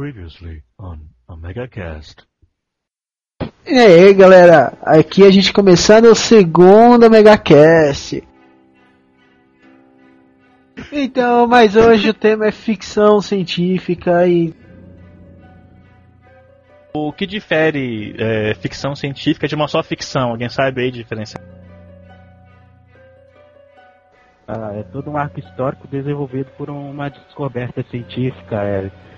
Previously on Omega Cast. E aí galera, aqui a gente começando o segundo Megacast. Então, mas hoje o tema é ficção científica e. O que difere é, ficção científica de uma só ficção? Alguém sabe aí a diferença? Ah, é todo um arco histórico desenvolvido por uma descoberta científica. É,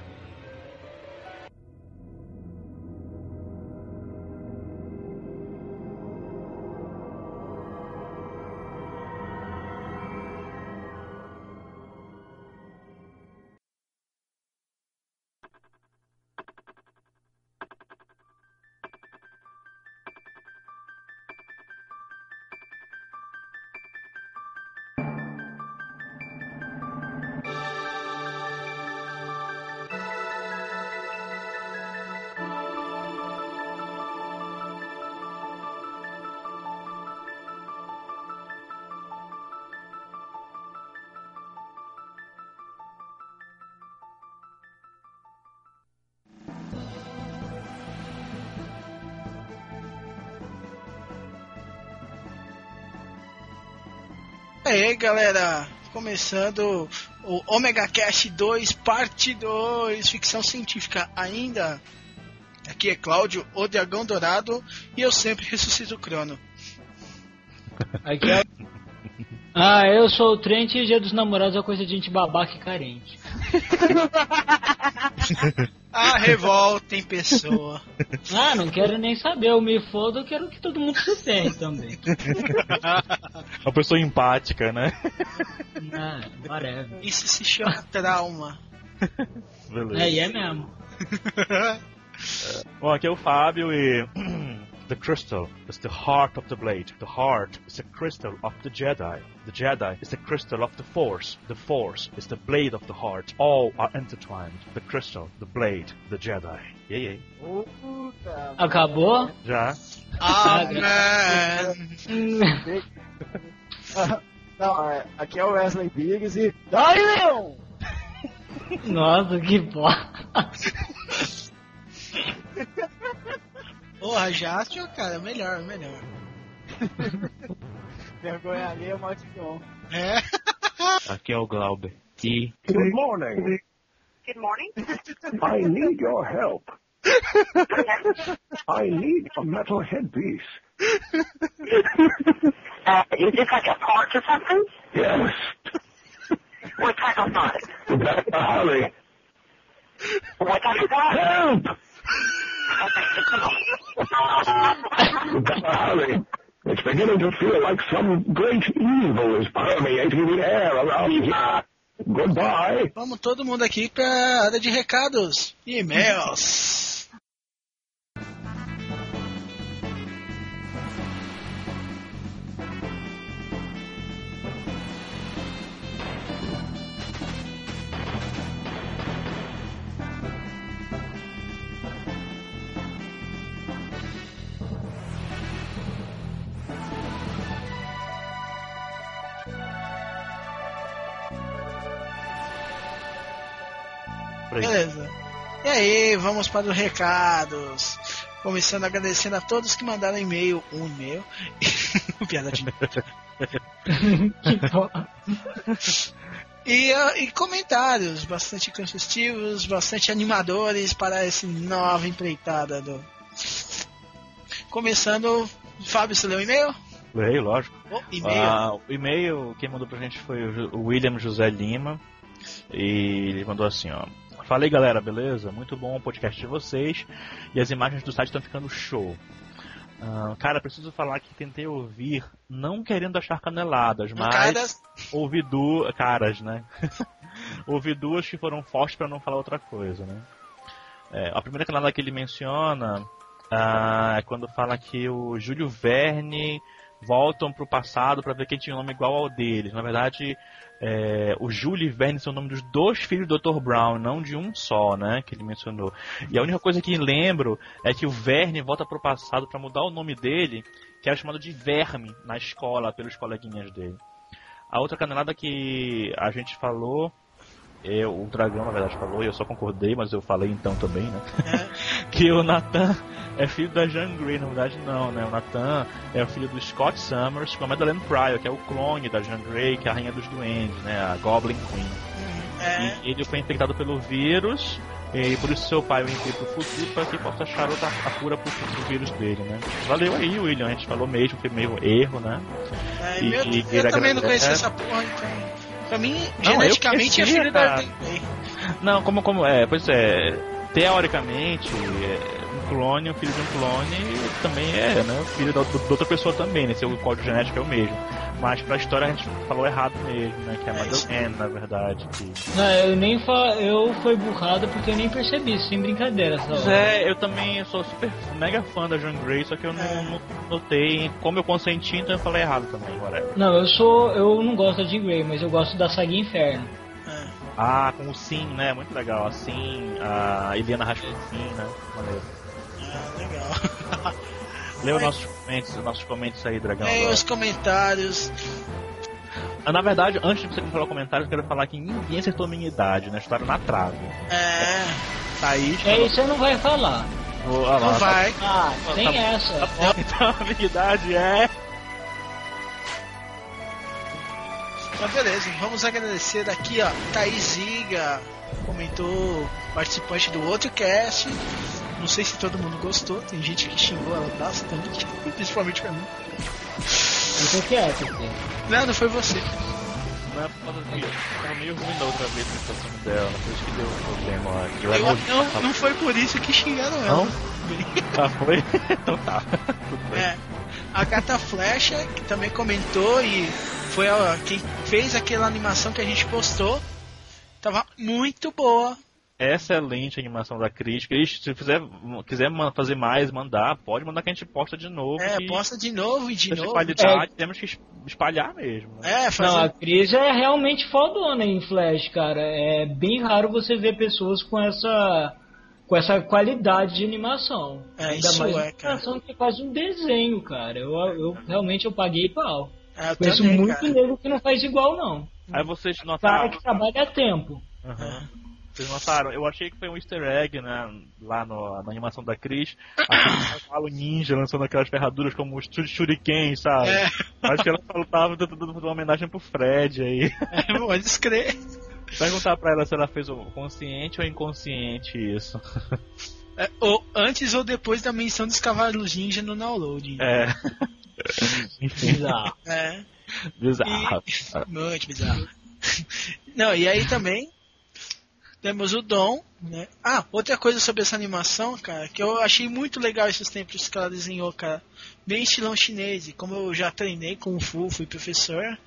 começando o Omega Cast 2, parte 2, ficção científica ainda. Aqui é Cláudio, o Dragão Dourado, e eu sempre ressuscito o Crono. Aqui é... Ah, eu sou o Trent e Dia dos Namorados é coisa de gente babaca e carente. A revolta em pessoa. Ah, não quero nem saber, eu me fodo, eu quero que todo mundo se ferre também. Uma pessoa empática, né? Ah, whatever. Isso se chama trauma. Beleza. É, e é mesmo. Bom, aqui é o Fábio e. The crystal is the heart of the blade. The heart is the crystal of the Jedi. The Jedi is the crystal of the Force. The Force is the blade of the heart. All are intertwined. The crystal, the blade, the Jedi. E aí? Acabou? Já? Amen. Não, é, aqui é o Wesley Biggs e. Daí, Leon! Nossa, que porra. Porra, Jástio, cara, melhor, melhor. Vergonha ali é maldição. É. aqui é o Glauber. E Good morning. Good morning. I need your help. I need a metal headpiece. Uh, is this like a part or something? Yes. What type of part? Hurry. What type of part? Help! Hurry. It's beginning to feel like some great evil is permeating the air around here. Goodbye. Vamos todo mundo aqui pra área de recados e-mails. Por aí. Beleza. E aí, vamos para os recados. Começando agradecendo a todos que mandaram e-mail, um e-mail. Piada de que porra. e, ah, e comentários bastante construtivos, bastante animadores para essa nova empreitada do. Começando, Fábio, você leu o e-mail? Leio, lógico. Oh, e-mail. Ah, o e-mail, quem mandou pra gente foi o William José Lima. E ele mandou assim, ó. Falei galera, beleza? Muito bom o podcast de vocês. E as imagens do site estão ficando show. Ah, cara, preciso falar que tentei ouvir, não querendo achar caneladas, mas Caras, ouvi duas. Caras, né? ouvi duas que foram fortes pra não falar outra coisa, né? É, a primeira canelada que ele menciona ah, é quando fala que o Júlio Verne voltam pro passado pra ver quem tinha um nome igual ao deles. Na verdade, é, o Júlio e Verne são o nome dos dois filhos do Dr. Brown, não de um só, né? Que ele mencionou. E a única coisa que lembro é que o Verne volta pro passado pra mudar o nome dele, que era chamado de Verme na escola, pelos coleguinhas dele. A outra canelada que a gente falou eu, o Dragão, na verdade, falou, e eu só concordei, mas eu falei então também, né? É. que o Nathan é filho da Jean Grey, na verdade não, né? O Nathan é o filho do Scott Summers com a Madeleine Pryor, que é o clone da Jean Grey, que é a rainha dos duendes, né? A Goblin Queen. É, E ele foi infectado pelo vírus, e por isso seu pai o enviou pro futuro para que possa achar outra, a cura pro, pro vírus dele, né? Valeu aí, William, a gente falou mesmo, foi meio erro, né? é, E- meu- e eu também não conhecia essa porra, então. Pra mim, Não, geneticamente é filho da Não, como, como, é, pois é, teoricamente, é, clone, um filho de um clone também é, né, filho da, da outra pessoa também, né, seu código genético é o mesmo. Mas pra história a gente falou errado mesmo, né, que é É. Madeleine, na verdade. Que... Não, eu nem fa... eu fui burrado porque eu nem percebi, sem brincadeira. Hora. é, eu também sou super mega fã da Jean Grey, só que eu não, É. não notei, como eu consenti, então eu falei errado também, agora. Não, eu sou. Eu não gosto da Jean Grey, mas eu gosto da saga Inferno. É. Ah, com o Sim, né, muito legal, assim, a Eliana Rasputin, né, maneiro. Ah, legal. Os Ai. nossos comentários, os nossos comentários aí, Dragão. Leia os comentários. Ah, Na verdade, antes de você falar comentários, eu quero falar que ninguém acertou a minha idade, né? Estaram na trave. É, Thaís. É isso você não vai falar. falou- ah, lá, não tá- vai. Ah, Tá tem bom. essa. Tá bom, então a minha idade é. Então, beleza, vamos agradecer aqui, ó. Thaís Ziga comentou, participante do outro cast. Não sei se todo mundo gostou, tem gente que xingou ela bastante, principalmente pra mim. Então que é, porque Não, não foi você. Não é por causa que tava meio ruim da outra vez a situação dela, por isso que deu problema lá. Eu Eu, era não, não foi por isso que xingaram ela. Não? Ah, foi? então tá. Tudo bem. É. A Gata Flecha, que também comentou e foi a, quem fez aquela animação que a gente postou. Tava muito boa. Excelente a animação da Cris. Cris, se fizer, quiser fazer mais, mandar, pode mandar que a gente posta de novo. É, posta de novo e de novo. qualidade, temos que es- espalhar mesmo. Né? É, Não, fazer. a Cris é realmente fodona em Flash, cara. É bem raro você ver pessoas com essa com essa qualidade de animação. É, Ainda isso mais é, uma animação que é quase um desenho, cara. Eu, eu realmente eu paguei pau. É, eu Conheço também, muito cara. nego que não faz igual, não. Aí vocês Cara notaram. que trabalha a tempo. Aham. Vocês notaram? Eu achei que foi um easter egg, né? Lá no- na animação da Cris. Cavalo ninja lançando aquelas ferraduras como os shur- shuriken, sabe? É, Acho que ela faltava dando dando uma homenagem pro Fred aí. é, pode escrever. Perguntar pra ela se ela fez o consciente ou inconsciente isso. É, ou antes ou depois da menção dos cavalos ninja no download. É. Bizarro. É, bizarro. muito bizarro. Não, e aí também temos o Dom, né? Ah, outra coisa sobre essa animação, cara, que eu achei muito legal esses tempos que ela desenhou, cara. Bem estilão chinês, e como eu já treinei com o Fu, fui professor,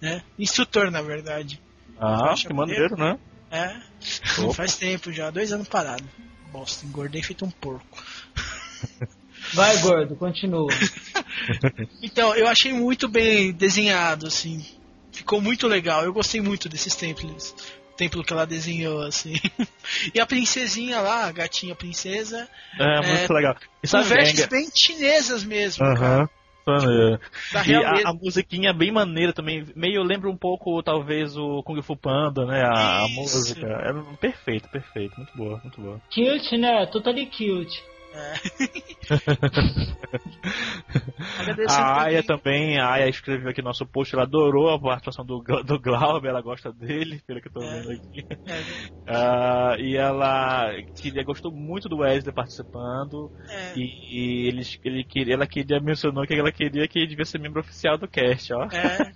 né? Instrutor, na verdade. Ah, que maneiro, né? É, Opa. faz tempo já, dois anos parado. Bosta, engordei feito um porco. Vai, gordo, continua. Então, eu achei muito bem desenhado, assim. Ficou muito legal. Eu gostei muito desses templos. Templo que ela desenhou, assim. E a princesinha lá, a gatinha princesa, É, muito legal. Sabe, vestes é- bem chinesas mesmo, cara. Aham. Maneiro. Da E a, a musiquinha é bem maneira também, meio lembra um pouco, talvez, o Kung Fu Panda, né? A, a música. É perfeito, perfeito, muito boa, muito boa. Cute, né? Totally cute. É. A Aya também. a Aya escreveu aqui no nosso post, ela adorou a participação do, do Glauber, ela gosta dele, pelo que eu tô É. vendo aqui. É, Ah, e ela queria, gostou muito do Wesley participando, é. e, e eles, ele, queria- ela queria, mencionou que ela queria que ele devia ser membro oficial do cast, ó. É.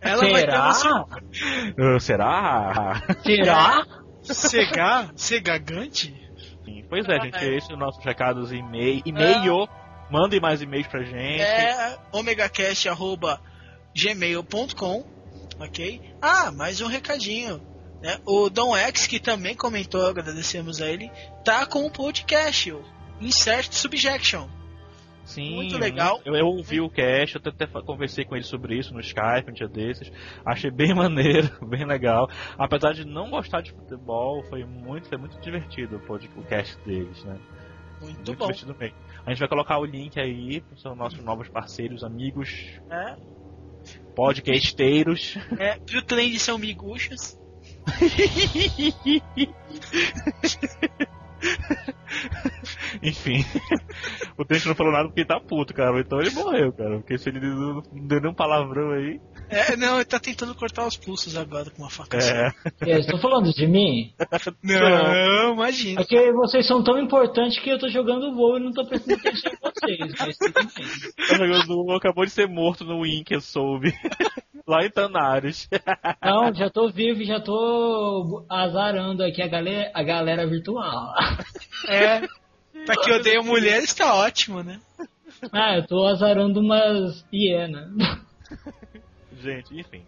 Ela vai ter Será? Ah, será? Será? Sega, Segagante? Sim, Pois é, gente, esses são nossos recados e e-mail. E-mail, mandem mais e-mails pra gente. É omegacast.gmail.com Ok? Ah, mais um recadinho. Né? O Dom X, que também comentou, agradecemos a ele, tá com o podcast, o Insert Subjection. Sim, muito legal. Eu, eu ouvi o cast, eu até conversei com ele sobre isso no Skype um dia desses. Achei bem maneiro, bem legal. Apesar de não gostar de futebol, foi muito, foi muito divertido o cast deles, né? Muito, Muito bom. divertido mesmo. A gente vai colocar o link aí para os nossos novos parceiros, amigos, É, podcasteiros. é, pro trem de São Miguxas. Enfim, o Trent não falou nada porque ele tá puto, cara. Então ele morreu, cara. Porque se ele não não deu nenhum palavrão aí. É, não, ele tá tentando cortar os pulsos agora com uma faca. assim. É. E aí, Estão falando de mim? Não, imagina. É que vocês são tão importantes que eu tô jogando voo e não tô prestando atenção em vocês. Mas tudo bem. O jogador acabou de ser morto no Win que eu soube. Lá em Tanares. Não, já tô vivo e já tô azarando aqui a galera, a galera virtual. É. Pra quem odeia mulheres tá ótimo, né? Ah, eu tô azarando umas hienas. Gente, enfim.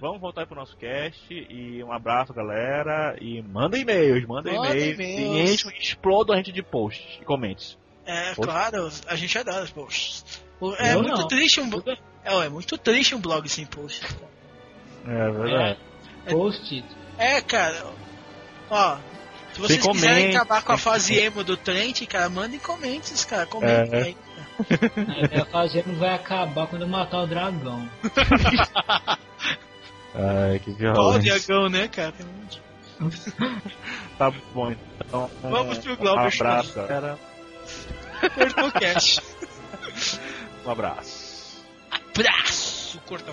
Vamos voltar pro nosso cast e um abraço, galera. E manda e-mails, manda Manda e-mails. E enche, exploda a gente de posts e comments. É, Poxa. claro, a gente adora os posts. É Eu muito não. triste um blog. É, é muito triste um blog sem posts. É verdade. Post. É, cara. Ó, se vocês quiserem comente, acabar com a fase emo do Trent, cara, mandem comentários, cara. Comentem É. aí. A minha fazenda vai acabar quando eu matar o dragão. Ai, que Ó, o violência. Diagão, né, cara? Tá bom, então. Vamos pro um Glauber abraço, Schmidt. galera. Cortou o cast. Um abraço. Abraço! Cortar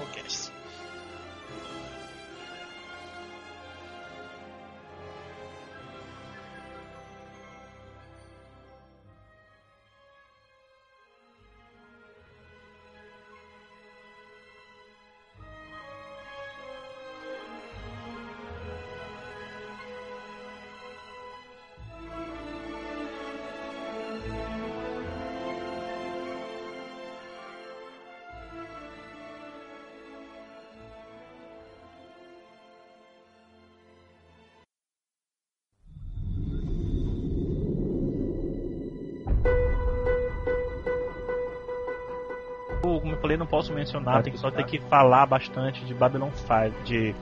posso mencionar, tem que só ter que falar bastante de Babylon 5, de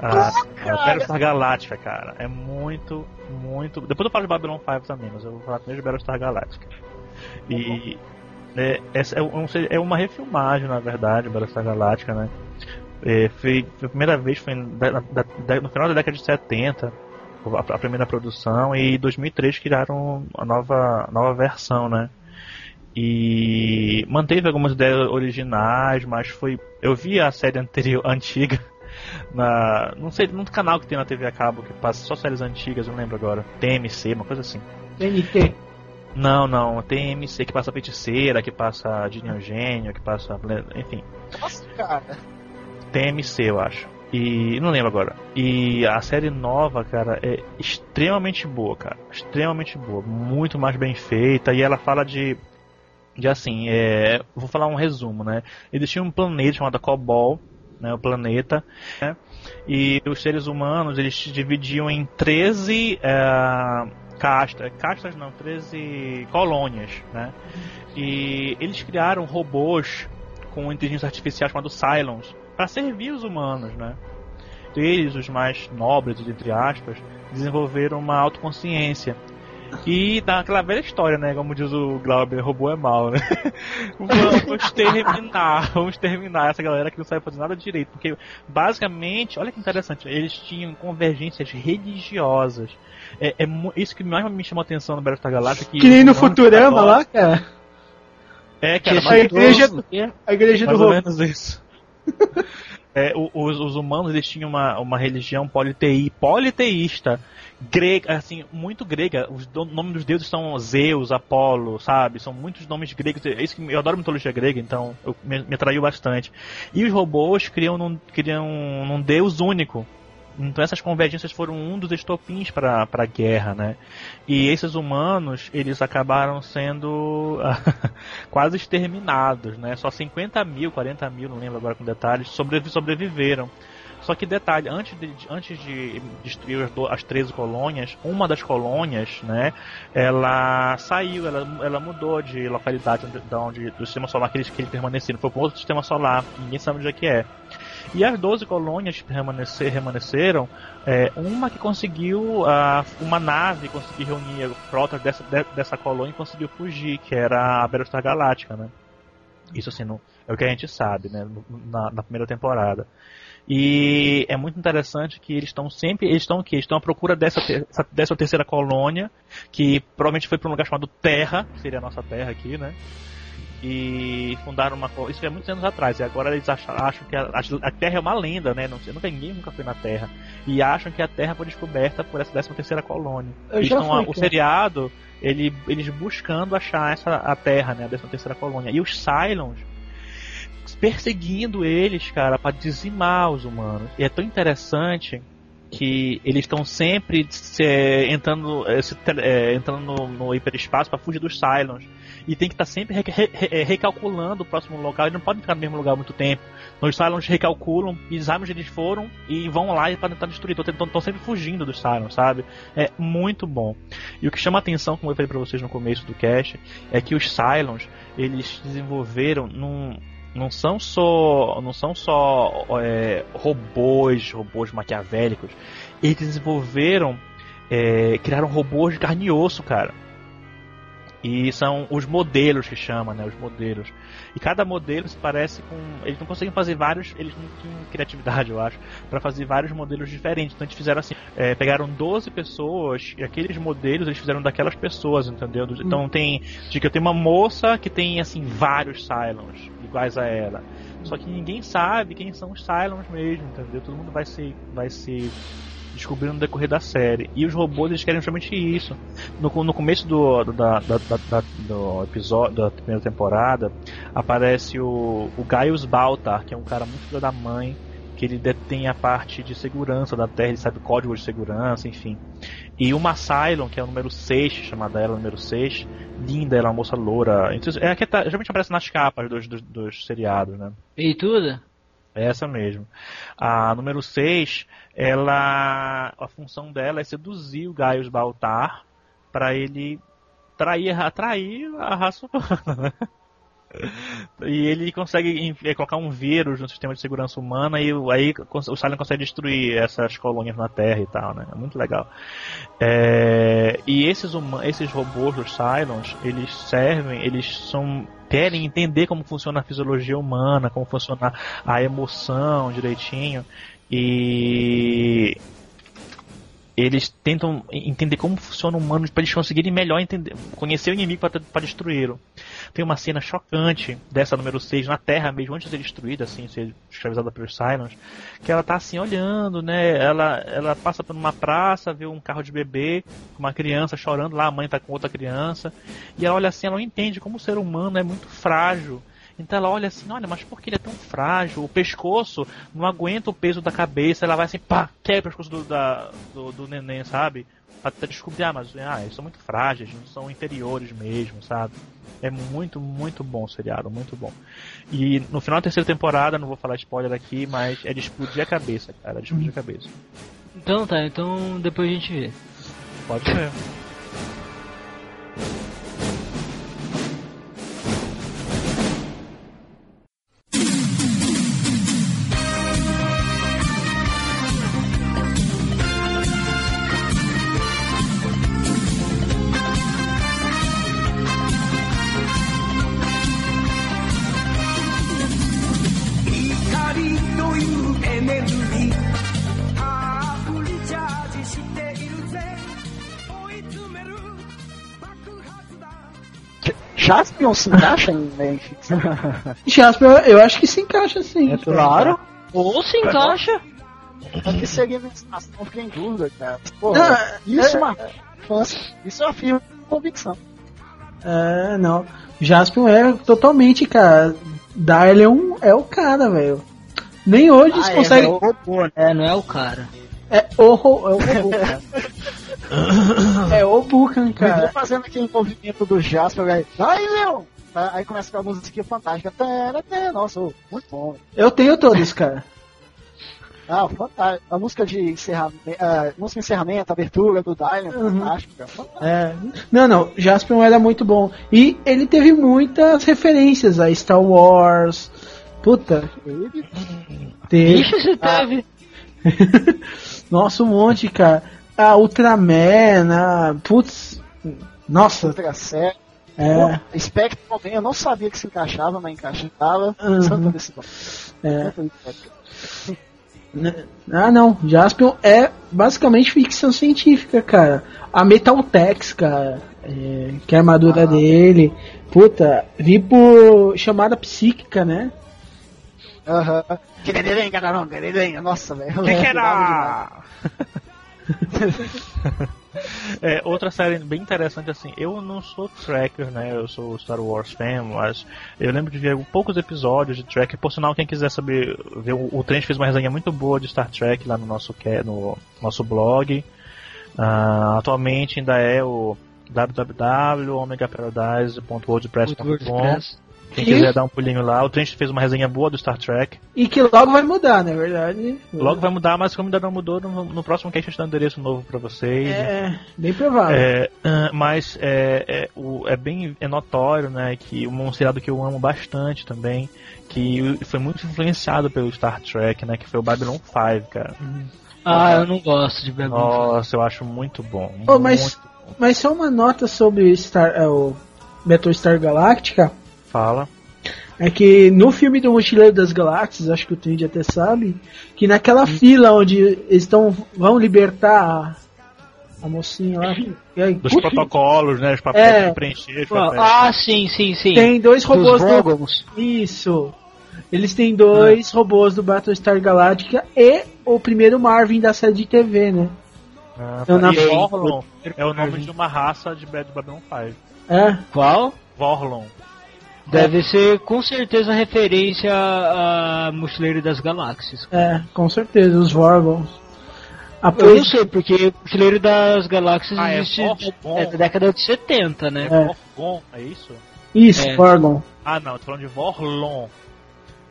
ah, ah, Battlestar Galactica, cara. É muito, muito. Depois eu falo de Babylon 5 também, mas eu vou falar primeiro de Battlestar Galactica. E é, essa é, um- é uma refilmagem, na verdade, Battlestar Galactica, né? É, foi, foi a primeira vez foi da- da- no final da década de 70, a, a primeira produção, e em 2003 criaram a nova, nova versão, né? E manteve algumas ideias originais, mas foi. Eu vi a série anterior, antiga, na. Não sei, num canal que tem na TV a cabo que passa só séries antigas, eu não lembro agora. TMC, uma coisa assim. TNT. Não, não, tem MC que passa feiticeira, que passa Gênio Gênio, que passa. Enfim. Nossa, cara. TMC, eu acho. E não lembro agora. E a série nova, cara, é extremamente boa, cara. Extremamente boa. Muito mais bem feita. E ela fala de. De assim, é, vou falar um resumo, né? Existia um planeta chamado Cobol, né? O planeta. Né? E os seres humanos, eles se dividiam em 13 é, castas. Castas não, 13 colônias, né? E eles criaram robôs com inteligência artificial chamado Cylons para servir os humanos, né? Eles, os mais nobres, entre aspas, desenvolveram uma autoconsciência. E dá aquela velha história, né? Como diz o Glauber, robô é mal, né? vamos terminar, vamos terminar essa galera que não sabe fazer nada direito. Porque, basicamente, olha que interessante, eles tinham convergências religiosas. É, é isso que mais me chamou a atenção no Battlestar Galactica. Que nem no Futurama adoram- lá, cara. É, cara, a igreja, a igreja do mais ou robô. menos isso. É, os, os humanos eles tinham uma, uma religião politei, politeísta, grega, assim, muito grega. Os nomes dos deuses são Zeus, Apolo, sabe? São muitos nomes gregos. É isso que eu adoro mitologia grega, então eu, me, me atraiu bastante. E os robôs criam num, criam num deus único. Então essas convergências foram um dos estopins para a guerra, né? E esses humanos, eles acabaram sendo quase exterminados, né? Só 50 mil, 40 mil, não lembro agora com detalhes, sobrevi- sobreviveram. Só que detalhe, antes de, de- antes de destruir as, do- as 13 colônias, uma das colônias, né, ela saiu, ela, ela mudou de localidade da onde, do sistema solar que eles, que eles permaneceram, foi para outro sistema solar, ninguém sabe onde é que é. E as 12 colônias que permanecer, permaneceram, é, uma que conseguiu, ah, uma nave conseguiu reunir frotas dessa, de- dessa colônia e conseguiu fugir, que era a Battlestar Galáctica, né? Isso assim, não, é o que a gente sabe, né? Na, na primeira temporada. E é muito interessante que eles estão sempre, eles estão aqui, eles estão à procura dessa, ter- essa- dessa terceira colônia, que provavelmente foi para um lugar chamado Terra, que seria a nossa Terra aqui, né? E fundaram uma isso foi há muitos anos atrás, e agora eles acham, acham que a, a Terra é uma lenda, né? Não nunca, ninguém nunca foi na Terra. E acham que a Terra foi descoberta por essa décima terceira colônia. Estão- o seriado, ele, eles buscando achar essa, a Terra, né? A décima terceira colônia. E os Cylons perseguindo eles, cara, pra dizimar os humanos. E é tão interessante que eles estão sempre se, entrando, eh, se eh, entrando no, no hiperespaço para fugir dos Cylons. E tem que estar sempre re- re- re- recalculando o próximo local. Eles não podem ficar no mesmo lugar muito tempo. Então, os Cylons recalculam, e onde eles foram e vão lá para tentar destruir. Estão sempre fugindo dos Cylons, sabe? É muito bom. E o que chama a atenção, como eu falei para vocês no começo do cast, é que os Cylons eles desenvolveram num, não são só não são só é, robôs robôs maquiavélicos. Eles desenvolveram é, criaram robôs de carne e osso cara. E são os modelos que chama né? Os modelos e cada modelo se parece com eles não conseguem fazer vários eles não tinham criatividade eu acho para fazer vários modelos diferentes então eles fizeram assim é, pegaram 12 pessoas e aqueles modelos eles fizeram daquelas pessoas entendeu então tem de que eu tenho uma moça que tem assim vários Cylons iguais a ela. Só que ninguém sabe quem são os Cylons mesmo, entendeu? Todo mundo vai se vai se descobrindo no decorrer da série. E os robôs eles querem justamente isso. No, no começo do, da, da, da- do episódio da primeira temporada aparece o, o Gaius Baltar, que é um cara muito filho da mãe, que ele detém a parte de segurança da Terra, ele sabe código de segurança, enfim. E uma Cylon, que é o número 6, chamada ela número 6, linda, ela é uma moça loura. Então, É que tá, geralmente aparece nas capas dos, dos, dos seriados, né? E tudo? Essa mesmo. A número 6, ela. A função dela é seduzir o Gaius Baltar para ele trair, atrair a raça humana, né? E ele consegue é, colocar um vírus no sistema de segurança humana e aí o Silent consegue destruir essas colônias na Terra e tal, né? É muito legal. É, e esses, esses robôs dos Cylons, eles servem, eles são querem entender como funciona a fisiologia humana, como funciona a emoção direitinho. E eles tentam entender como funciona o humano para eles conseguirem melhor entender, conhecer o inimigo para destruí-lo. Tem uma cena chocante dessa número 6 na Terra mesmo, antes de ser destruída, assim, ser escravizada pelos Cylons, que ela tá assim olhando, né? Ela, ela passa por uma praça, vê um carro de bebê, uma criança chorando lá, a mãe tá com outra criança, e ela olha assim, ela não entende como o ser humano é muito frágil. Então ela olha assim, olha, mas por que ele é tão frágil? O pescoço não aguenta o peso da cabeça, ela vai assim, pá, quebra o pescoço do, da, do, do neném, sabe? Até descobrir, ah, mas ah, eles são muito frágeis, não são inferiores mesmo, sabe? É muito, muito bom o seriado, muito bom. E no final da terceira temporada, não vou falar spoiler aqui, mas é de explodir a cabeça, cara, é de explodir a cabeça. Então tá, então depois a gente vê. Pode ser. Jaspion se encaixa em Memphis? Jasper, eu, acho que se encaixa sim. É claro. Ou se encaixa. Acho que seria sensação, fiquei em dúvida, cara. Pô, Não, isso é- é uma infância, isso eu afirmo com convicção. É, não. Jaspion é totalmente, cara. Darlion é o cara, velho. Nem hoje eles Ah, é, conseguem. é o robô, né? É, não é o cara. É o, é o robô, cara. É o Vivia cara. fazendo aquele movimento do Jasper, aí, ai, Leon! Tá, Aí começa com a musiquinha fantástica. Nossa, muito bom. Eu tenho todos, cara. Ah, fantástico. A música de encerramento, a música de encerramento, a abertura do Dylan, Uhum. Fantástico. É. Não, não. Jaspion era muito bom. E ele teve muitas referências a Star Wars. Puta. Teve. Ixi, você teve. Nossa, um monte, cara. A Ultraman, a. Putz. Nossa. Outra série. É. Pô, Spectre também, eu não sabia que se encaixava, mas encaixava. Uhum. Santa decisão. É. Né? Ah, não. Jaspion é basicamente ficção científica, cara. A Metaltex, cara, é, que é a armadura dele. Puta, vi por chamada psíquica, né? Aham. Quererenga. Nossa, velho. Que era? É, outra série bem interessante, assim, eu não sou tracker, né? Eu sou Star Wars fan, mas eu lembro de ver poucos episódios de tracker. Por sinal, quem quiser saber, ver, o, o Trent fez uma resenha muito boa de Star Trek lá no nosso, no nosso blog. Ah, atualmente ainda é o www.omegaparadise.wordpress.com WordPress. Quem E- quiser dar um pulinho lá, o Trent fez uma resenha boa do Star Trek. E que logo vai mudar, na verdade. Logo vai mudar, mas como ainda não mudou, no, no próximo cast a gente dá um endereço novo pra vocês. É, bem provável. É, mas é, é, o- é bem é notório, né, que um seriado que eu amo bastante também, que foi muito influenciado pelo Star Trek, né, que foi o Babylon 5, cara. Ah, eu não gosto de Babylon. Nossa, eu acho muito bom. Oh, mas, muito bom. mas só uma nota sobre Star, é, o Battlestar Galactica. Fala. É que no filme do Mochileiro das Galáxias, acho que o Trend até sabe, que naquela fila onde eles estão vão libertar a, a mocinha lá. e aí, Dos protocolos, né, os papéis É. preencher, os papéis. Ah, sim, sim, sim. Tem dois robôs Dos do. Isso. Eles têm dois robôs do Battlestar Galactica e o primeiro Marvin da série de TV, né? Ah, Eu não e sei. Vorlon é o nome de uma raça de Bad Babylon 5. É. Qual? Vorlon. Deve ser com certeza referência a, Mochileiro das Galáxias. É, com certeza, os Vorgons. A Eu não sei, porque Mochileiro das Galáxias Ah, é existe Vorgon. é da década de 70, né? É. Vorgon, é isso? Isso, É. Vorgon. Ah, não, tô falando de Vorlon.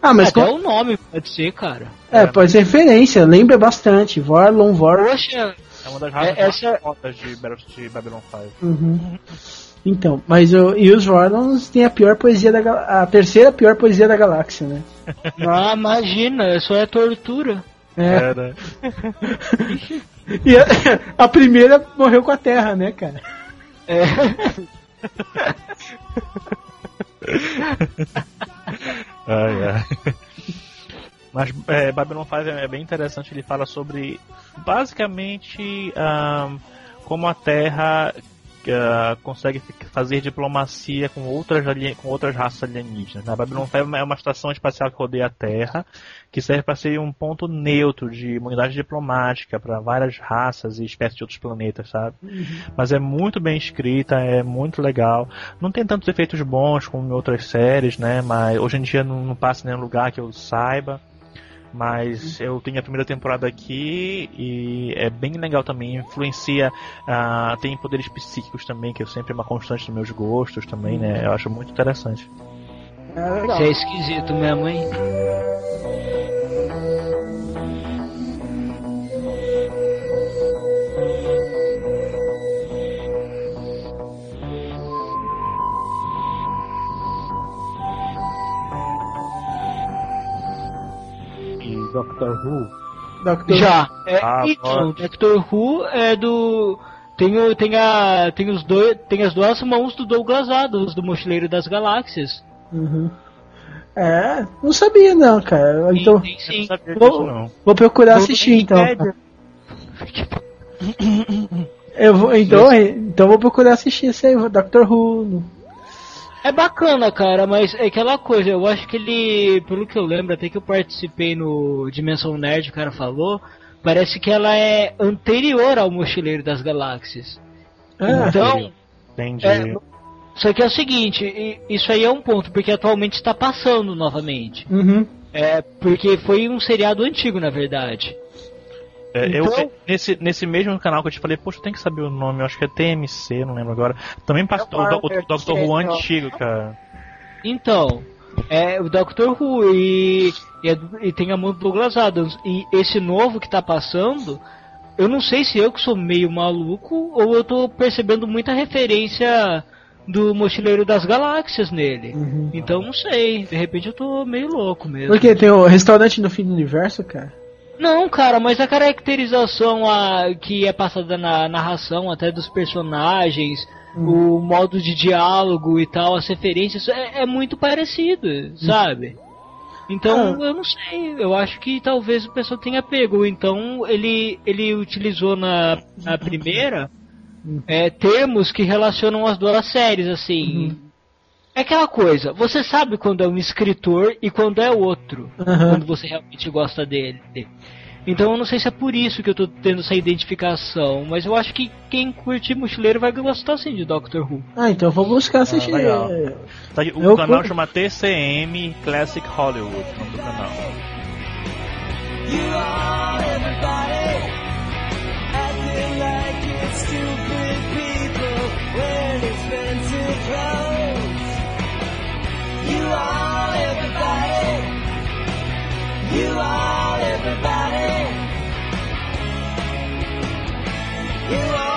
Ah, mas Até com- o nome pode ser, cara. é, pode ser referência, lembra bastante. Vorlon, Vorgon. Poxa, É uma das raças É, essa- de, Battle- de Babylon 5. Uhum. Então, mas o, e os Vorlons têm a pior poesia da a terceira pior poesia da galáxia, né? ah, imagina, isso é tortura. É. Era. E a, a primeira morreu com a Terra, né, cara? É. Ai, ai. Mas é, Babylon 5 é bem interessante, ele fala sobre basicamente ahn, como a Terra ah, consegue fazer diplomacia com outras, com outras raças alienígenas. né? Babylon 5 é uma estação espacial que rodeia a Terra, que serve para ser um ponto neutro de imunidade diplomática para várias raças e espécies de outros planetas, sabe? Mas é muito bem escrita, é muito legal. Não tem tantos efeitos bons como em outras séries, né? Mas hoje em dia não, não passa em nenhum lugar que eu saiba. Mas eu tenho a primeira temporada aqui e é bem legal também. Influencia, ah, tem poderes psíquicos também, que eu sempre é uma constante dos meus gostos também, né? Eu acho muito interessante. É é esquisito mesmo, hein? Doctor Who. Doctor Já. É, Ah, então. Doctor Who é do. Tem, o, tem, a, tem, os dois, tem as duas mãos do Douglas Adams, do Mochileiro das Galáxias. Uhum. É, não sabia não, cara. Então, Eu não sim. sabia Vou- disso, não. vou procurar assistir então. Eu vou, então, então vou procurar assistir esse aí, Doctor Who. É bacana, cara, mas é aquela coisa, eu acho que ele, pelo que eu lembro, até que eu participei no Dimensão Nerd, o cara falou, parece que ela é anterior ao Mochileiro das Galáxias. Ah, Então, Entendi. É, só que é o seguinte, isso aí é um ponto, porque atualmente está passando novamente. uhum. É, porque foi um seriado antigo, na verdade. É, eu, Então- é, nesse, nesse mesmo canal que eu te falei, poxa, tem que saber o nome, eu acho que é TMC, não lembro agora. Também passou o, do- o, Dr. Who antigo, cara. Então, é o Doctor Who e, e, é e tem a mão do Douglas Adams. E esse novo que tá passando, eu não sei se eu que sou meio maluco ou eu tô percebendo muita referência do Mochileiro das Galáxias nele. Uhum. Então não sei, de repente eu tô meio louco mesmo. Porque tem o restaurante no fim do universo, cara. Não, cara, mas a caracterização a, que é passada na narração até dos personagens, o modo de diálogo e tal, as referências, é, é muito parecido, sabe? Então, eu não sei, eu acho que talvez o pessoal tenha pego. Então, ele, ele utilizou na, na primeira é, termos que relacionam as duas séries, assim. É aquela coisa, você sabe quando é um escritor e quando é outro, Aham. quando você realmente gosta dele. Então eu não sei se é por isso que eu tô tendo essa identificação, mas eu acho que quem curte mochileiro vai gostar sim de Doctor Who. Ah, então eu vou buscar assistir. legal. Tá aí, O Eu canal curto. chama TCM Classic Hollywood, o nome do canal. You are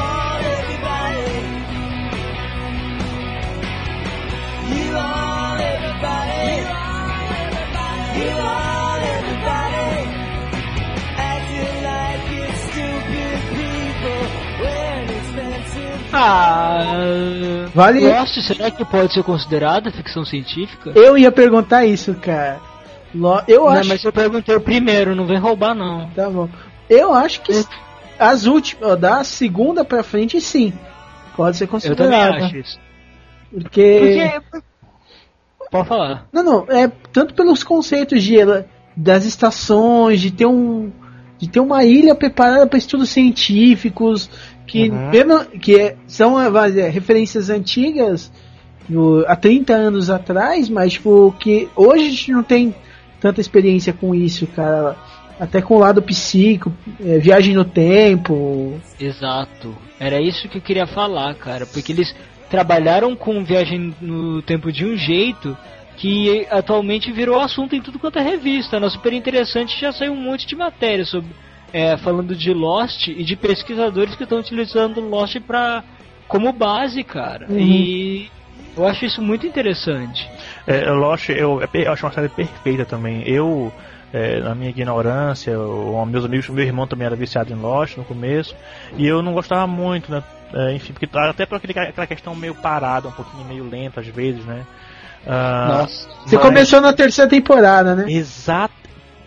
Ah, Vale- Lost, será que pode ser considerada ficção científica? Eu ia perguntar isso, cara. Lo- Eu Não, acho. mas eu perguntei o primeiro, não vem roubar não. Tá bom. Eu acho que as últimas, da segunda pra frente, sim. Pode ser Eu também considerada. acho isso. Porque. Porque... Pode falar. Não, não, é tanto pelos conceitos de ela, das estações, de ter um de ter uma ilha preparada para estudos científicos que Uhum. mesmo- que é- são é, referências antigas no- há 30 anos atrás, mas tipo que hoje a gente não tem tanta experiência com isso, cara. Até com o lado psíquico, é, viagem no tempo. Exato. Era isso que eu queria falar, cara. Porque eles trabalharam com viagem no tempo de um jeito que atualmente virou assunto em tudo quanto é revista. Na Super Interessante já saiu um monte de matéria sobre é, falando de Lost e de pesquisadores que estão utilizando Lost pra, como base, cara. Uhum. E eu acho isso muito interessante. É, Lost, eu, eu acho uma série perfeita também. Eu, é, na minha ignorância, o, meus amigos, meu irmão também era viciado em Lost no começo, e eu não gostava muito, né? É, enfim, porque tá- até por aquele, aquela questão meio parada, um pouquinho meio lenta às vezes, né? Ah, Nossa. Você mas- começou na terceira temporada, né? Exato,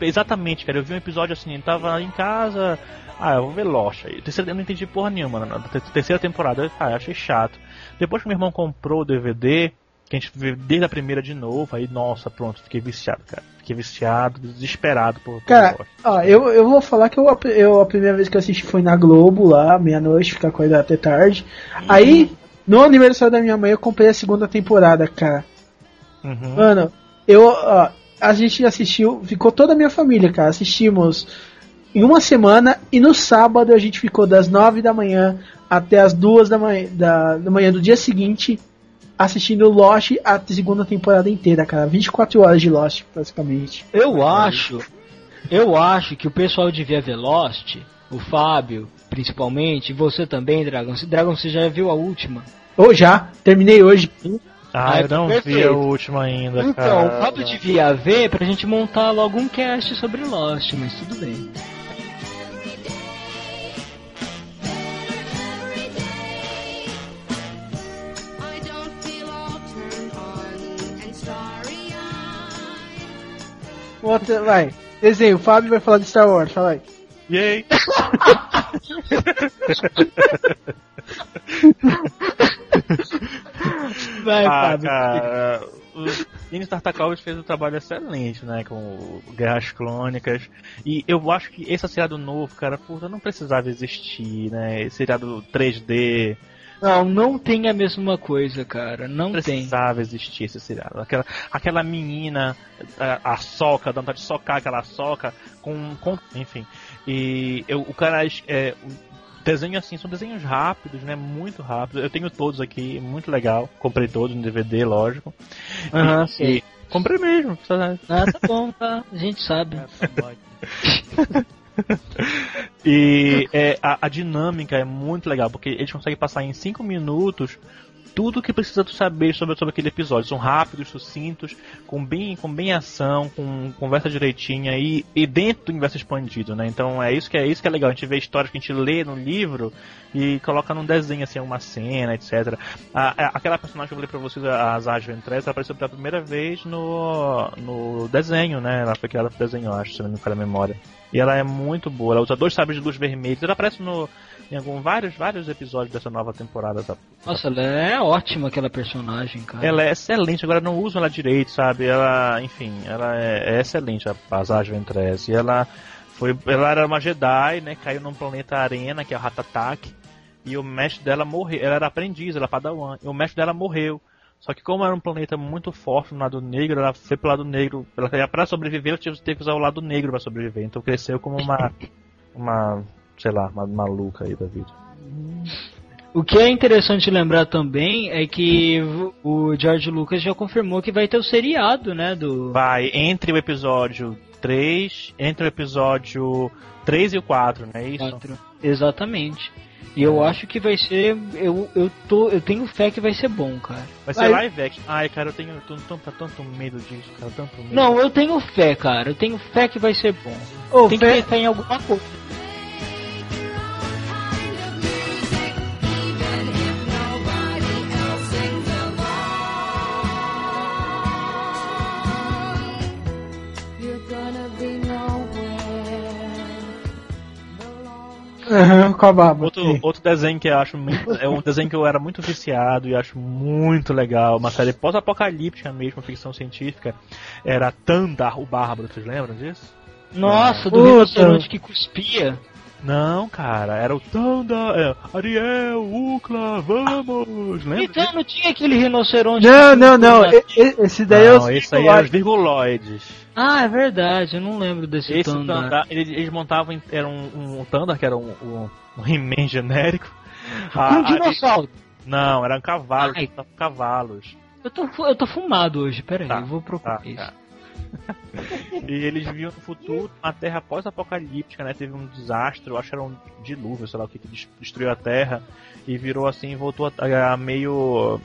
exatamente, cara. Eu vi um episódio assim, eu tava em casa. Ah, eu vou ver Lost aí. Terceira, eu não entendi porra nenhuma na ter- terceira temporada. Ah, eu achei chato. Depois que meu irmão comprou o DVD, que a gente viu desde a primeira de novo, aí, nossa, pronto, fiquei viciado, cara. Fiquei viciado, desesperado por, por Cara, Lost. ó, eu, eu vou falar que eu, eu a primeira vez que eu assisti foi na Globo, lá, meia-noite, ficar acordado até tarde. Aí, no aniversário da minha mãe, eu comprei a segunda temporada, cara. Uhum. Mano, eu, ó, a gente assistiu, ficou toda a minha família, cara. Assistimos em uma semana e no sábado a gente ficou das nove da manhã até as duas da manhã, da, da manhã do dia seguinte assistindo Lost a segunda temporada inteira, cara. 24 horas de Lost, basicamente. Eu acho, eu acho que o pessoal devia ver Lost, o Fábio, principalmente, e você também, Dragon. Se Dragon, você já viu a última? Ou já, terminei hoje. Ah, Ah, eu não vi perfeito. a última ainda, Então, cara. o Fábio devia ver pra gente montar logo um cast sobre Lost, mas tudo bem. Outra, vai. Desenho, o Fábio vai falar de Star Wars, fala aí. Yay! Vai, ah, Fábio. cara, o Denis Tartakovsky fez um trabalho excelente, né, com Guerras Clônicas. E eu acho que esse seriado novo, cara, puta, não precisava existir, né? Esse seriado 3D, Não, não tem a mesma coisa, cara. Não tem. precisava existir esse seriado. Aquela, aquela menina, a, a soca, dando vontade de socar aquela soca, com, com enfim. E eu, o cara, é, desenho assim, são desenhos rápidos, né, muito rápidos. Eu tenho todos aqui, muito legal. Comprei todos no DVD, lógico. Aham, sei. e comprei mesmo, sabe? Ah, tá bom, tá. A gente sabe. E é, a, a dinâmica é muito legal, porque eles conseguem passar em 5 minutos tudo que precisa tu saber sobre, sobre aquele episódio. São rápidos, sucintos, com bem, com bem ação, com conversa direitinha e, e dentro do universo expandido, né? Então é isso que é isso que é legal. A gente vê histórias que a gente lê no livro e coloca num desenho, assim, uma cena, etc. A, a- aquela personagem que eu falei pra vocês, a Zaz Ventress, ela apareceu pela primeira vez no, no desenho, né? Ela foi criada pro desenho, eu acho, se não me falha a memória. E ela é muito boa, ela usa dois sabres de luz vermelhos. Ela aparece no, em algum, vários, vários episódios dessa nova temporada da Nossa, ela é ótima aquela personagem, cara. ela é excelente, agora não usam ela direito, sabe? Ela, enfim, ela é, é excelente, a Passagem Ventress. E ela foi. Ela era uma Jedi, né? Caiu num planeta arena, que é o Ratatak. E o mestre dela morreu. Ela era aprendiz, ela era Padawan. E o mestre dela morreu. Só que como era um planeta muito forte no lado negro, ela foi pro lado negro. Ela, pra sobreviver, ela teve que usar o lado negro pra sobreviver. Então cresceu como uma. Uma. Sei lá, maluca aí da vida. O que é interessante lembrar também é que o George Lucas já confirmou que vai ter o seriado, né? Do. Vai entre o episódio 3, entre o episódio 3 e o 4, não é isso? Quatro. Exatamente. E eu acho que vai ser. Eu, eu, tô, eu tenho fé que vai ser bom, cara. Vai ser Aí- live action. Ai, cara, eu tenho tanto, tanto, tanto medo disso, cara, tanto medo. Não, eu tenho fé, cara. Eu tenho fé que vai ser bom. Ô, Tem que fé- ter fé em alguma coisa. Aham, com a barba. Outro, Sim. outro desenho que eu acho muito. É um desenho que eu era muito viciado e acho muito legal. Uma série pós-apocalíptica mesmo, ficção científica. Era Tandar, o Bárbaro, vocês lembram disso? Nossa, do Puta. rinoceronte que cuspia. Não, cara, era o Tandar. É, Ariel, Ucla, vamos! Lembra? Então não tinha aquele rinoceronte. Não, não, não. Esse daí é Não, o esse aí era os virguloides. Ah, é verdade, eu não lembro desse Esse Tandar. Tandar, eles, eles montavam, era um, um Tandar, que era um, um, um He-Man genérico. A- Um a- dinossauro. Não, eram cavalos, Ai. cavalos. Eu tô, eu tô fumado hoje, peraí, Tá, eu vou procurar tá, isso. tá. e eles viviam no futuro, uma terra pós-apocalíptica, né? Teve um desastre, eu acho que era um dilúvio, sei lá o que, que des- destruiu a terra e virou assim, voltou a, a meio.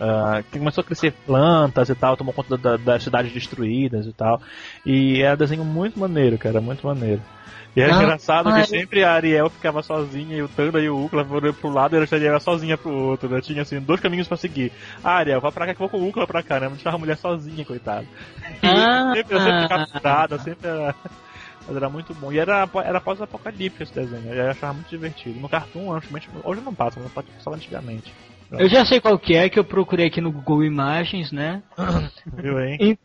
Ah, que começou a crescer plantas e tal, tomou conta da- das cidades destruídas e tal. E era um desenho muito maneiro, cara, muito maneiro. E era Ah, engraçado ah, que sempre a Ariel ficava sozinha e o Tanda e o Ukla foram pro lado e a Ariel era sozinha pro outro, né? Tinha assim, dois caminhos pra seguir. Ah, Ariel, vai pra cá que eu vou com o Ukla pra cá, né? Não deixava a mulher sozinha, coitada. E Ah, sempre, eu sempre ficava frustrada, sempre era. Mas era muito bom. E era, era pós-apocalíptico esse desenho. Eu achava muito divertido. No Cartoon, antigamente, hoje não passa, mas pode passar antigamente. Eu já sei qual que é, que eu procurei aqui no Google Imagens, né? Viu, hein?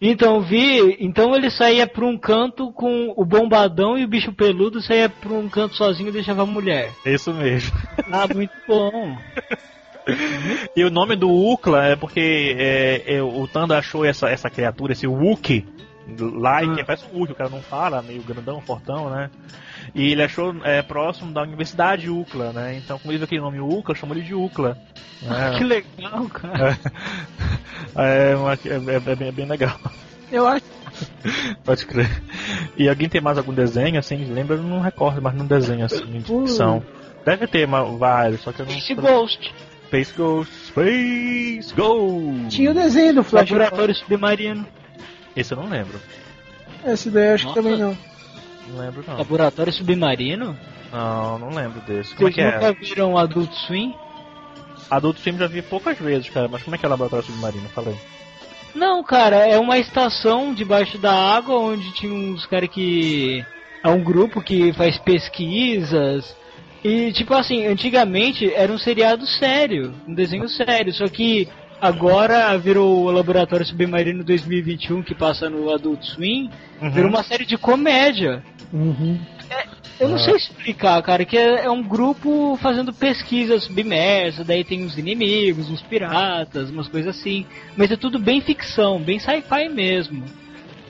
Então vi, então ele saía pra um canto com o bombadão e o bicho peludo saía pra um canto sozinho e deixava a mulher. É isso mesmo. Ah, muito bom. E o nome do Ukla é porque é, é, o Tanda achou essa, essa criatura, esse Wookie, lá, Ah. que parece um Wookie, o cara não fala, meio grandão, fortão, né? E ele achou é, próximo da Universidade Ukla, né? Então, como ele viu aquele nome Ukla, chamou ele de Ukla. né? Que legal, cara. É, uma- é- é bem, é bem legal. Eu acho. Pode crer. E alguém tem mais algum desenho, assim, lembra? Eu não recordo, mas num desenho, assim, de ficção. Deve ter vários, só que eu não Space Ghost. Space Ghost. Space Ghost! Tinha o desenho do Flash. Laboratório Submarino. Esse eu não lembro. Esse daí eu acho que Nossa. também não. Não lembro, não. Laboratório Submarino? Não, não lembro desse. Como é Vocês que nunca é? viram Adult Swim? Adulto Swim já vi poucas vezes, cara, mas como é que é o Laboratório Submarino? Falei. Não, cara, é uma estação debaixo da água onde tinha uns caras que. É um grupo que faz pesquisas. E, tipo assim, antigamente era um seriado sério, um desenho sério, só que agora virou o Laboratório Submarino 2021, que passa no Adult Swim, Uhum. virou uma série de comédia. Uhum. Eu não Ah. sei explicar, cara, que é, é um grupo fazendo pesquisa submersa, daí tem uns inimigos, uns piratas, umas coisas assim. Mas é tudo bem ficção, bem sci-fi mesmo.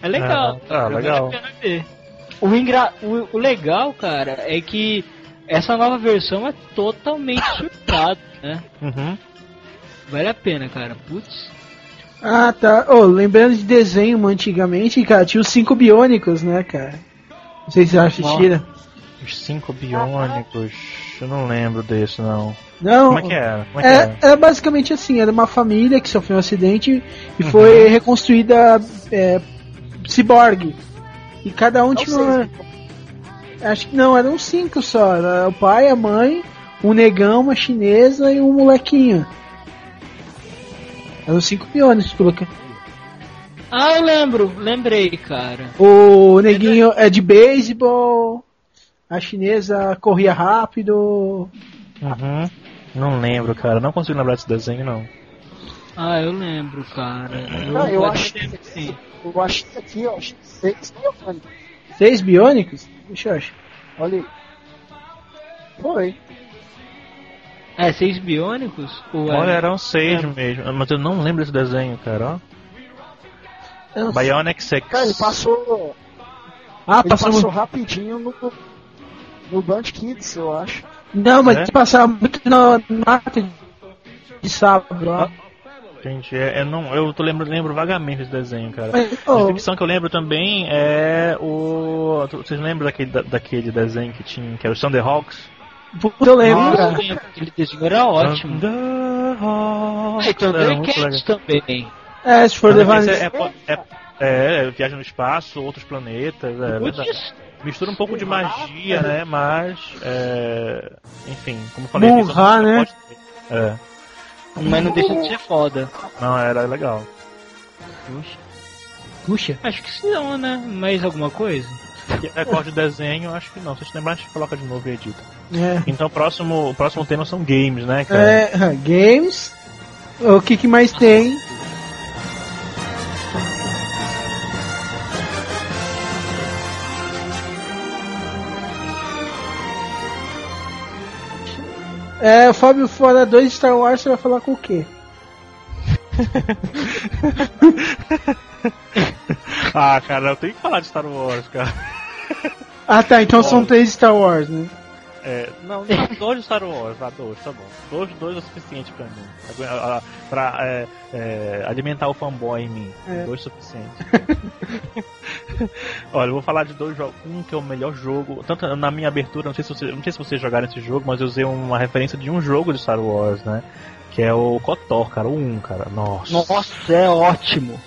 É legal. Ah, ah, legal. a pena ver. O, engra... o, o legal, cara, é que essa nova versão é totalmente surtada, né? Uhum. Vale a pena, cara. Putz. Ah, tá. Oh, lembrando de desenho antigamente, cara, tinha os cinco biônicos, né, cara? Não sei se vocês já assistiram. Os cinco biônicos. Eu não lembro desse, não. Não, Como é que era? Como é que É, era? era basicamente assim, era uma família que sofreu um acidente e foi reconstruída é, ciborgue. E cada um tinha uma. Acho que não, eram cinco só. Era o pai, a mãe, um negão, uma chinesa e um molequinho. Eram cinco peões, pelo que. Ah, eu lembro, lembrei, cara. O neguinho é de beisebol, a chinesa corria rápido. Uhum. Não lembro, cara. Não consigo lembrar desse desenho, não. Ah, eu lembro, cara. Não, eu acho lembro, sim. Eu achei aqui, ó, seis biônicos. Seis biônicos? Deixa eu achar. Olha aí. Foi. É, seis biônicos? Ou Olha, é? eram seis É. mesmo. Mas eu não lembro desse desenho, cara. ó. Sei. Bionic Sex. Cara, ele passou. Ah, ele passou. passou rapidinho no. No Band Kids, eu acho. Não, mas É? passava muito na mata de sábado lá. Gente, é, é não, eu tô lembro, lembro vagamente desse desenho, cara. Mas, A oh, ficção que eu lembro também é o. Vocês lembram daquele, da- daquele desenho que tinha, que era o Thunderhawks? Puta, eu lembro, eu lembro, aquele desenho era ótimo. Ah, e Era também. É, se for levar. esse nesse- é, é, é, é, viagem no espaço, outros planetas, é Mistura um pouco de magia, né? Mas, é, enfim, como eu falei, Burra, né? É, Mas não deixa de ser foda. não, era legal. Puxa. Acho que sim, não, né? Mais alguma coisa? Que Recorde de desenho, acho que não. Se você lembrar, a gente coloca de novo e edita. É. Então o próximo, o próximo tema são games, né, cara? É, games. O que, que mais tem? É, o Fábio fora 2 Star Wars, você vai falar com o quê? Ah, cara, eu tenho que falar de Star Wars, cara. Ah tá, então são três Star Wars, né? É, não, não, dois de Star Wars, ah, dois, tá bom. Dois, dois é o suficiente pra mim. Agu- a- a- Pra é, é, alimentar o fanboy em mim. É. Dois é suficiente. Olha, eu vou falar de dois jogos. Um que é o melhor jogo. Tanto na minha abertura, não sei se você, não sei se vocês jogaram esse jogo, mas eu usei uma referência de um jogo de Star Wars, né? Que é o KOTOR, cara, o 1, cara. Nossa. Nossa, é ótimo.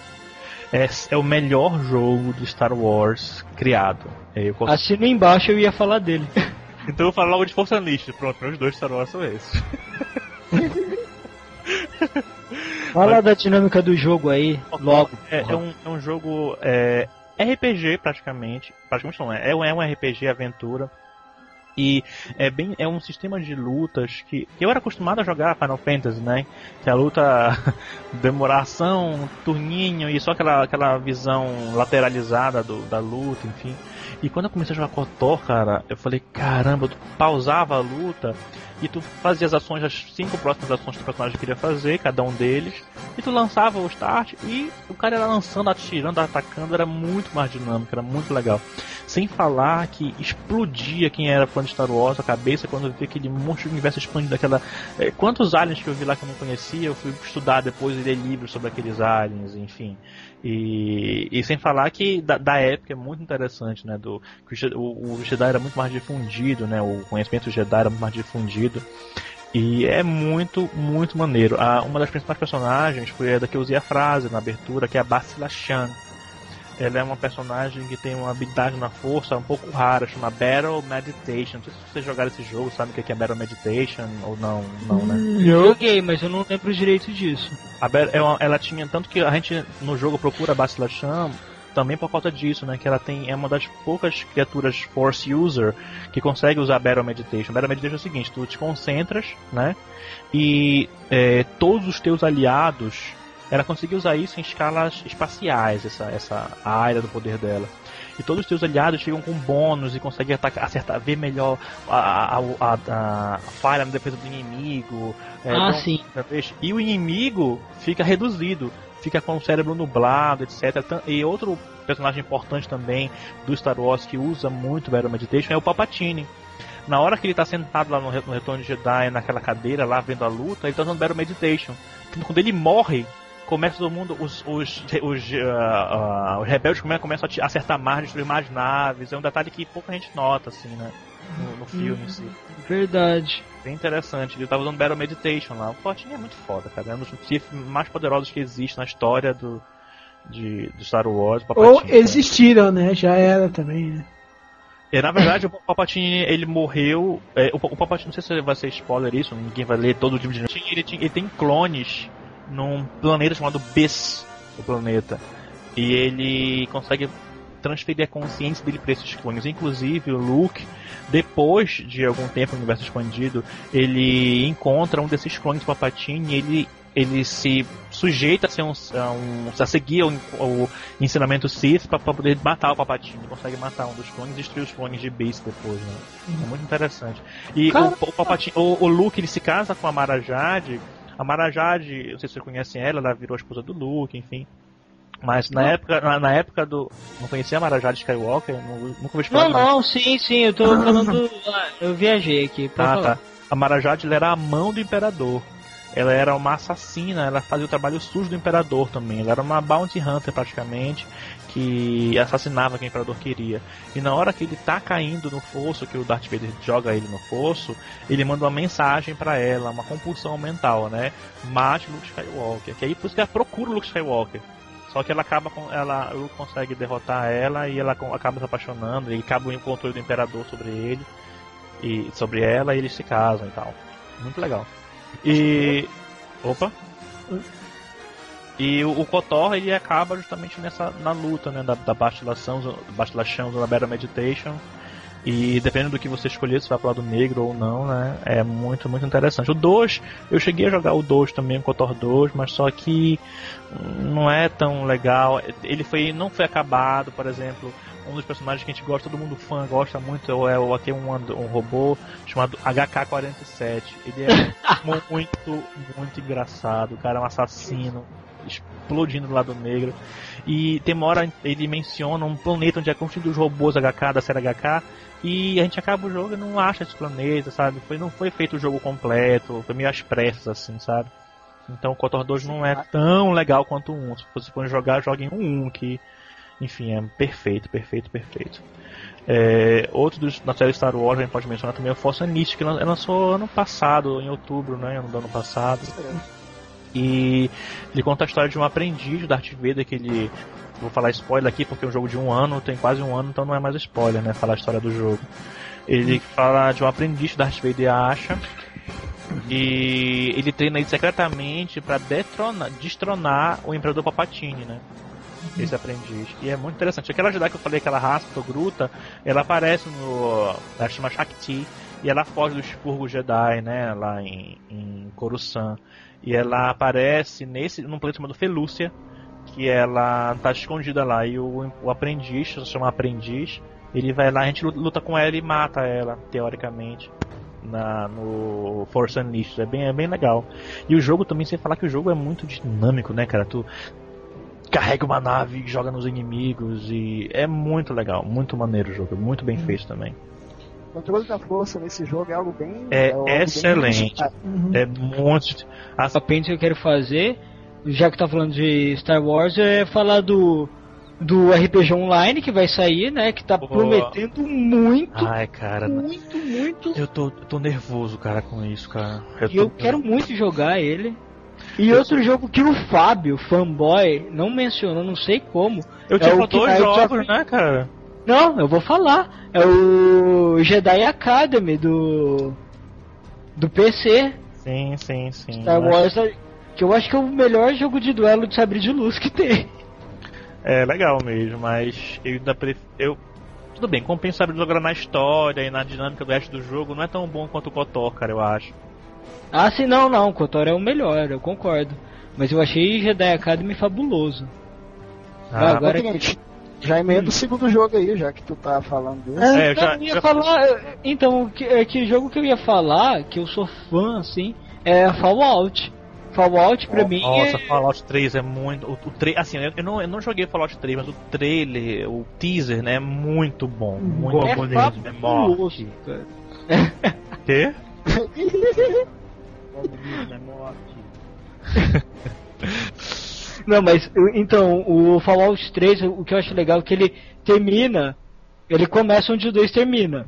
É, é o melhor jogo de Star Wars criado. É, o KOTOR. Assina embaixo eu ia falar dele. Então eu vou falar logo de Força Unleashed. Pronto, meus dois Star Wars são esses. Fala da dinâmica do jogo aí, logo. É, é um, é um jogo é, RPG praticamente. Praticamente não é. É um, é um RPG aventura. E é bem é um sistema de lutas que, que eu era acostumado a jogar Final Fantasy, né? Que a luta demoração, turninho e só aquela, aquela visão lateralizada do, da luta, enfim. E quando eu comecei a jogar KOTOR, cara, eu falei, caramba, tu pausava a luta e tu fazia as ações, as cinco próximas ações que o personagem queria fazer, cada um deles, e tu lançava o start e o cara era lançando, atirando, atacando, era muito mais dinâmico, era muito legal. Sem falar que explodia quem era fã de Star Wars a cabeça quando via aquele monstro de universo expandido, aquela. é, quantos aliens que eu vi lá que eu não conhecia, eu fui estudar depois e ler livros sobre aqueles aliens, enfim. E, e sem falar que da, da época é muito interessante, né? Do, o, o, Jedi era muito mais difundido, né? O conhecimento Jedi era muito mais difundido. E é muito, muito maneiro. Ah, uma das principais personagens foi a da que eu usei a frase na abertura, que é a Bastila Shan. Ela é uma personagem que tem uma habilidade na força um pouco rara, chama Battle Meditation. Não sei se vocês jogaram esse jogo, sabem o que é Battle Meditation ou não, não, né? Eu joguei, mas eu não lembro direito disso. A Bel- é uma- ela tinha tanto que a gente no jogo procura a Bastila Shan também por causa disso, né? Que ela tem é uma das poucas criaturas Force User que consegue usar Battle Meditation. Battle Meditation é o seguinte: tu te concentras, né? E é, todos os teus aliados, ela consegue usar isso em escalas espaciais, essa essa área do poder dela. E todos os teus aliados chegam com bônus e conseguem atacar, acertar, ver melhor a, a, a, a falha na defesa do inimigo. é, ah, dão- sim. E o inimigo fica reduzido, fica com o cérebro nublado, etc. E outro personagem importante também do Star Wars que usa muito o Battle Meditation é o Palpatine. Na hora que ele está sentado lá no, no Retorno de Jedi, naquela cadeira lá vendo a luta, ele está usando Battle Meditation. Quando ele morre, começa todo mundo, os, os, os, ah, ah, os rebeldes come- começam a acertar mais, destruir mais naves. É um detalhe que pouca gente nota, assim, né? no, no filme em si. Verdade. Bem interessante. Ele tava usando Battle Meditation lá. O Palpatine é muito foda, cara. É um dos Sith mais poderosos que existe na história do, de, do Star Wars. Ou existiram, né? Já era também, né? É, na verdade, o Palpatine, ele morreu. é, o, o Palpatine, não sei se vai ser spoiler isso, ninguém vai ler todo o livro de ele, ele tem clones num planeta chamado Bes, o planeta. E ele consegue transferir a consciência dele para esses clones. Inclusive, o Luke, depois de algum tempo no universo expandido, ele encontra um desses clones do Palpatine e ele. Ele se sujeita a, ser um, a, um- a seguir o, o ensinamento Sith para poder matar o Palpatine. Ele consegue matar um dos clones e destruir os clones de Beast depois, né? É muito interessante. E Cara- o, o, Palpatine- o, o Luke ele se casa com a Mara Jade. A Mara Jade, não sei se vocês conhecem ela, ela virou a esposa do Luke, enfim. Mas na época, na, na época do. Não conhecia a Mara Jade Skywalker? Não, nunca ouvi falar. Não, não, sim, sim, eu tô falando. ah, eu viajei aqui. Ah, falar. tá. A Mara Jade ela era a mão do Imperador. Ela era uma assassina, ela fazia o trabalho sujo do Imperador também. Ela era uma bounty hunter praticamente, que assassinava quem o Imperador queria. E na hora que ele tá caindo no fosso, que o Darth Vader joga ele no fosso, ele manda uma mensagem pra ela, uma compulsão mental, né? Mate Luke Skywalker. Que aí por isso que ela procura o Luke Skywalker. Só que ela acaba com. Ela, Luke consegue derrotar ela e ela acaba se apaixonando, e acaba o controle do Imperador sobre ele e sobre ela e eles se casam e tal. Muito legal. E. Opa! E o, Kotor ele acaba justamente nessa na luta, né, da, da bastilação, bastilação da Battle Meditation. E dependendo do que você escolher, se vai pro lado negro ou não, né? É muito, muito interessante. O 2, eu cheguei a jogar o 2 também, o Kotor 2, mas só que não é tão legal. Ele foi, não foi acabado, por exemplo. Um dos personagens que a gente gosta, todo mundo fã gosta muito, é o aqui é um, and- um robô chamado HK-47. Ele é muito, muito engraçado. O cara é um assassino, explodindo do lado negro. E tem uma hora ele menciona um planeta onde é construído os robôs HK da série HK. E a gente acaba o jogo e não acha esse planeta, sabe? Foi, não foi feito o jogo completo, foi meio às pressas, assim, sabe? Então o Kotor 2 não é tão legal quanto o 1. Se você for jogar, jogue em um 1, que, enfim, é perfeito, perfeito, perfeito. É, outro dos, da série Star Wars a gente pode mencionar também é o Force Unleashed, que lan- lançou ano passado, em outubro, né? Ano do ano passado. E ele conta a história de um aprendiz do Darth Vader que ele. Vou falar spoiler aqui porque é um jogo de um ano, tem quase um ano, então não é mais spoiler, né? Falar a história do jogo. Ele fala de um aprendiz que Darth Vader acha. E ele treina ele secretamente para destronar o Imperador Palpatine, né? Esse aprendiz. E é muito interessante. Aquela Jedi que eu falei, aquela raça do Gruta, ela aparece no. Ela chama Shakti. E ela foge do expurgo Jedi, né? Lá em, em Coruscant. E ela aparece nesse num planeta chamado Felúcia, que ela tá escondida lá. E o, o aprendiz, se chama aprendiz, ele vai lá, a gente luta com ela e mata ela, teoricamente. Na, no Force Unleashed, é bem, é bem legal. E o jogo também, sem falar que o jogo é muito dinâmico, né, cara? Tu carrega uma nave, joga nos inimigos e é muito legal, muito maneiro o jogo, muito bem feito também. O controle da força nesse jogo é algo bem. É algo bem excelente. inusitado. É muito. A pente que eu quero fazer, já que tá falando de Star Wars, é falar do do RPG Online que vai sair, né? Que tá Boa. prometendo muito, Ai, cara, muito, muito. eu tô, eu tô nervoso, cara, com isso, cara. E tô- eu quero muito jogar ele. E outro jogo que o Fábio, fanboy, não mencionou, não sei como. Eu é tinha o que- dois é jogos, né, cara? Não, eu vou falar. É o Jedi Academy do do PC. Sim, sim, sim. Star Mas- Wars, que eu acho que é o melhor jogo de duelo de sabre de luz que tem. É legal mesmo, mas eu ainda prefiro. Eu... Tudo bem, compensa de jogar na história e na dinâmica do resto do jogo, não é tão bom quanto o Kotor, cara, eu acho. Ah, sim, não, não, Kotor é o melhor, eu concordo. Mas eu achei Jedi Academy fabuloso. Ah, agora Ô, Tenente, já emenda o segundo jogo aí, já que tu tá falando desse. É, eu Então, já- eu ia já- falar. Então, que, é que jogo que eu ia falar, que eu sou fã, assim, é Fallout. Fallout pra mim Nossa, é. Fallout 3 é muito. O, o tra... Assim, eu, eu não, eu não joguei Fallout 3, mas o trailer, o teaser, né, é muito bom. Muito É bom mesmo. É fabuloso, Quê? Não, mas então, o Fallout 3, o que eu acho legal é que ele termina, ele começa onde o 2 termina.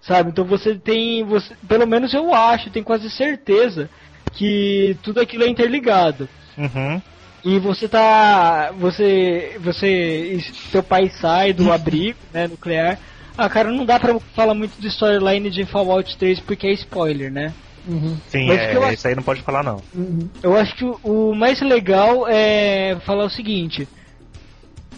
Sabe? Então você tem. Você, pelo menos eu acho, tenho quase certeza que tudo aquilo é interligado. Uhum. E você tá. Você. Você. Seu pai sai do abrigo, né, nuclear. Ah, cara, não dá pra falar muito de storyline de Fallout 3 porque é spoiler, né? Sim, Mas é, eu isso aí não pode falar não. Eu acho que o, mais legal é falar o seguinte: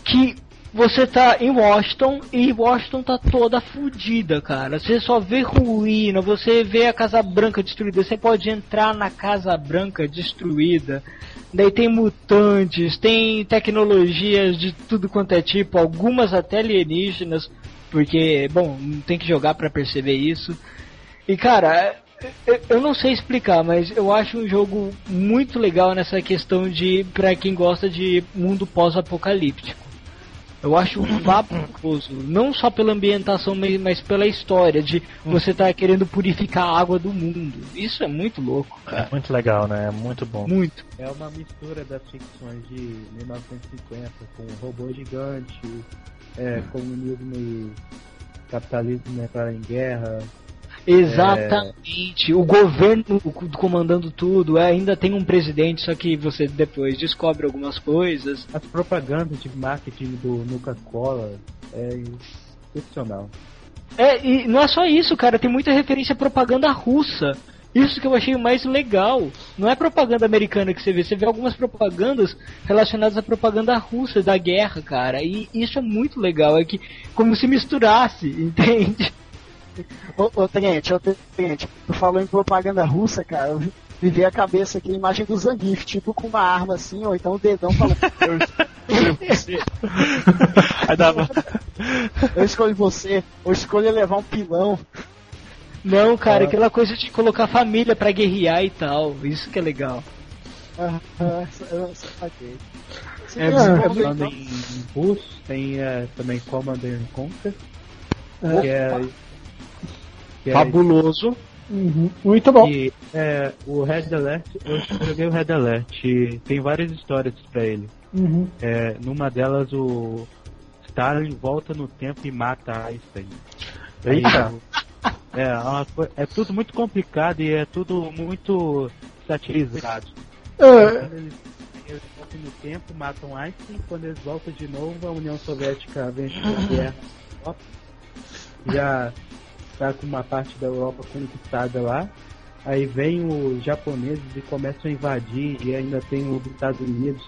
que você tá em Washington e Washington tá toda fudida, cara. Você só vê ruína, você vê a Casa Branca destruída, você pode entrar na Casa Branca destruída. Daí tem mutantes, tem tecnologias de tudo quanto é tipo, algumas até alienígenas, porque, bom, tem que jogar pra perceber isso. E cara, eu- não sei explicar, mas eu acho um jogo muito legal nessa questão de pra quem gosta de mundo pós-apocalíptico. Eu acho fabuloso, não só pela ambientação, mas mas pela história de você tá querendo purificar a água do mundo. Isso é muito louco, É muito legal, né? É muito bom. Muito. É uma mistura das ficções de 1950 com robô gigante, é, comunismo e capitalismo entrar em guerra. Exatamente. O governo comandando tudo, é, ainda tem um presidente, só que você depois descobre algumas coisas. As propagandas de marketing do Nuka-Cola é excepcional. É, e não é só isso, cara, tem muita referência à propaganda russa. Isso que eu achei mais legal. Não é propaganda americana que você vê, você vê algumas propagandas relacionadas à propaganda russa da guerra, cara. E isso é muito legal, é que como se misturasse, entende? Ô, ô Tenente, ô Tenente, tu falou em propaganda russa, cara, eu vi- me veio a cabeça aqui a imagem do Zangief, tipo com uma arma assim, ou então o dedão falando, eu escolho você, Aí dava. eu escolho você, ou escolho levar um pilão. Não, cara, aquela coisa de colocar a família pra guerrear e tal. Isso que é legal. Ah, ah, eu saquei. Você É, tem é, Falando momento, em, russo, tem é, também Commander Conquer, É. que é, que é Fabuloso. Uhum. Muito bom. E é, o Red Alert, eu joguei o Red Alert, e tem várias histórias pra ele. Uhum. É, numa delas o Stalin volta no tempo e mata Einstein. Aí, Eita. é, é uma é tudo muito complicado e é tudo muito satirizado. É, Quando eles, eles voltam no tempo, matam Einstein, quando eles voltam de novo, a União Soviética vence a guerra na Europa. Está com uma parte da Europa conquistada lá. Aí vem os japoneses e começam a invadir, e ainda tem os Estados Unidos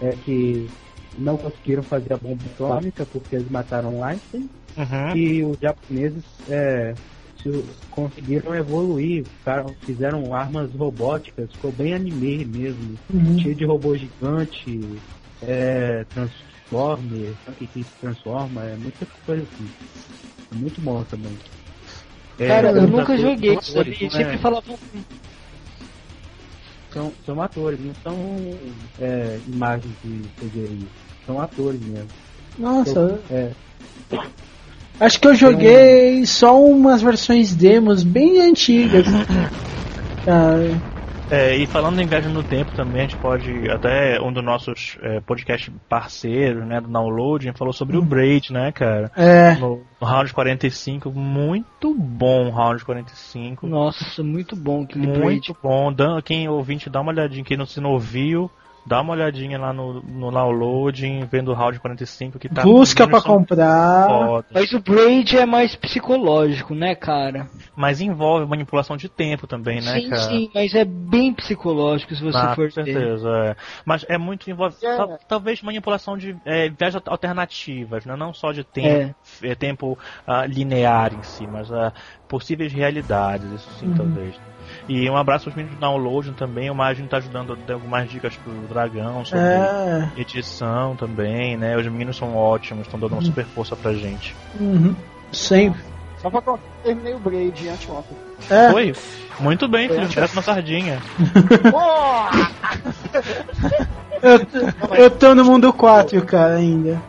é, que não conseguiram fazer a bomba atômica porque eles mataram Einstein. Uhum. E os japoneses é, se- conseguiram evoluir, ficaram- fizeram armas robóticas, ficou bem anime mesmo, Uhum. cheio de robô gigante, é, transformer, que se transforma, é muita coisa assim. É muito bom também. É, Cara, eu nunca joguei isso ali. Sempre é- falavam. são, são atores, não são é, imagens de CGI, são atores mesmo. Nossa, É, acho que eu joguei só umas versões demos bem antigas. Cara, É, e falando em viagem no tempo também, a gente pode, até um dos nossos é, podcast parceiros, né, do Downloading, falou sobre o Braid, né, cara? é. No, no Round 45, muito bom o Round 45. Nossa, muito bom aquele Muito Braid. bom. Dan, quem ouvinte, dá uma olhadinha. Quem não se não ouviu, dá uma olhadinha lá no, no downloading, vendo o Round 45 que tá. Busca são comprar. Mas o Braid é mais psicológico, né, cara? Mas envolve manipulação de tempo também, né, sim, cara? sim, mas é bem psicológico se você Ah, for com certeza, é. Mas é muito envolve É. tal- talvez manipulação de é, viagens alternativas, né? não só de tempo, é. tempo ah, linear em si, mas ah, possíveis realidades, isso sim, talvez. E um abraço aos meninos do download também, o Magno tá ajudando a dar algumas dicas pro Dragão sobre É. edição também, né? Os meninos são ótimos, estão dando uma super força pra gente. Uhum. Sempre. Só pra contar, terminei o Braid anteontem. É. Foi? Muito bem, filho, direto na sardinha. Eu, eu tô no mundo 4, cara, ainda.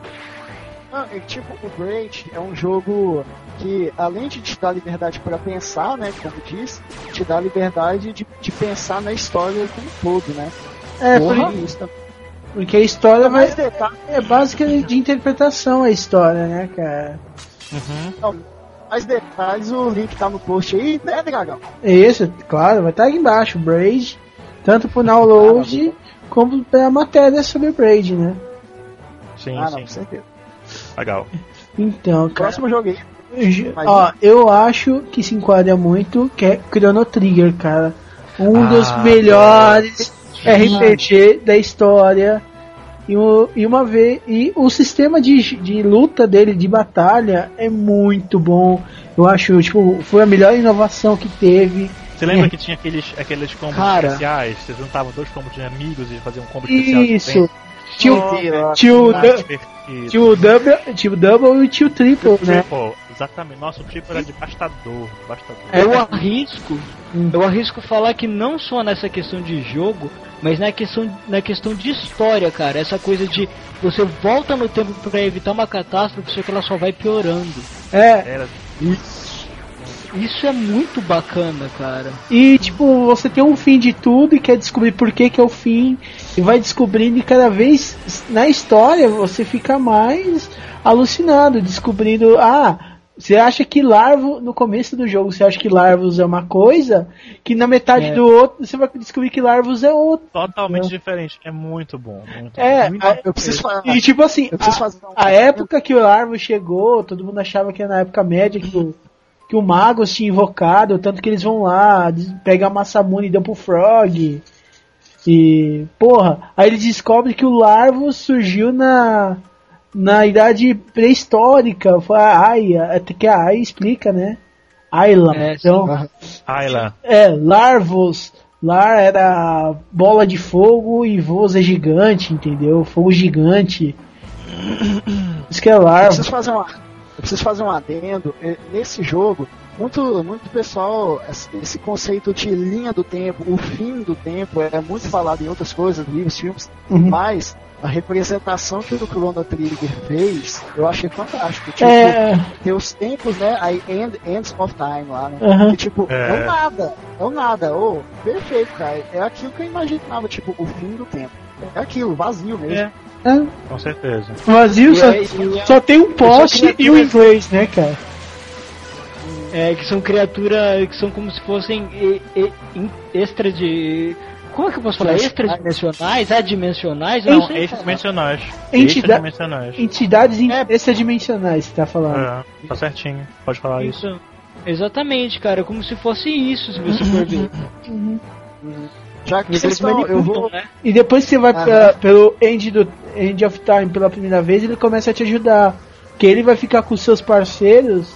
Não, é tipo, o Braid é um jogo que, além de te dar liberdade para pensar, né, como diz, te dá liberdade de, de pensar na história como um todo, né? É, Porra, por- isso também. porque a história vai, Mais detalhe, é básica de interpretação a história, né, cara? Uhum. mais detalhes, o link tá no post aí, né, Dragão? Isso, claro, vai estar aqui embaixo, Braid, tanto pro download como pra matéria sobre o Braid, né? Sim, ah, não, sim. com certeza. Legal. Então, cara, Próximo jogo aí. Mas- ó, eu acho que se enquadra muito que é Chrono Trigger, cara. Um Ah, dos melhores RPG da história. E, o- e uma vez e o sistema de, de luta dele de batalha é muito bom. Eu acho, tipo, foi a melhor inovação que teve. Você lembra que tinha aqueles, aqueles combos Cara. especiais? Você juntava dois combos de amigos e fazia um combo especial. Isso. Tio, tio, tio double, tio double e tio triple, né? Triple, exatamente. Nossa, o triple era devastador. devastador. Eu arrisco, eu arrisco falar que não só nessa questão de jogo, mas na questão, na questão de história, cara. Essa coisa de você volta no tempo pra evitar uma catástrofe, só que ela só vai piorando. É, Era Isso é muito bacana, cara. E tipo, você tem um fim de tudo e quer descobrir por que, que é o fim. E vai descobrindo e cada vez na história você fica mais alucinado, descobrindo, ah, você acha que Larvo, no começo do jogo, você acha que Larvos é uma coisa, que na metade É. do outro você vai descobrir que Larvos é outra. totalmente diferente. É muito bom. Muito É, bom. a- Eu preciso falar. e tipo assim, a, fazer um- a época que o Larvo chegou, todo mundo achava que era na época média que o, que o Magos tinha invocado, tanto que eles vão lá, pegam a Massamune e dão pro Frog. E, porra, aí eles descobrem que o Larvo surgiu na na idade pré-histórica. Foi a Aya, até que a Aya explica, né? Ayla. É, então, Ayla. é, Larvos. Lar era bola de fogo e Vos é gigante, entendeu? Fogo gigante. Isso que é larva. preciso fazer uma, eu preciso fazer um adendo. Eh, Nesse jogo, muito, muito pessoal, esse conceito de linha do tempo, o fim do tempo, é muito falado em outras coisas, livros, filmes, Uhum. mas a representação que o Chrono Trigger fez, eu achei fantástico. Tipo, É, tem os tempos, né? Aí end, Ends of Time lá, né? Que, tipo, É. é o nada, é o nada. Ô, perfeito, cara. É aquilo que eu imaginava, tipo, o fim do tempo. É aquilo, vazio mesmo. É. é, Com certeza. vazio E só, é- só tem um poste e o inglês, né, cara? É, que são criaturas que são como se fossem e- e- in- extra de. Como é que eu posso falar? Extradimensionais? Adimensionais? Não, não extradimensionais. Entidade- Extradimensionais. Entidades É. extradimensionais, você tá falando. É, tá certinho. Pode falar isso. Isso. Exatamente, cara. Como se fosse isso, se você for ver. Já que vocês estão, eu vou. né? E depois que você vai Aham. pra- pelo end, do, End of Time pela primeira vez, ele começa a te ajudar. Que ele vai ficar com seus parceiros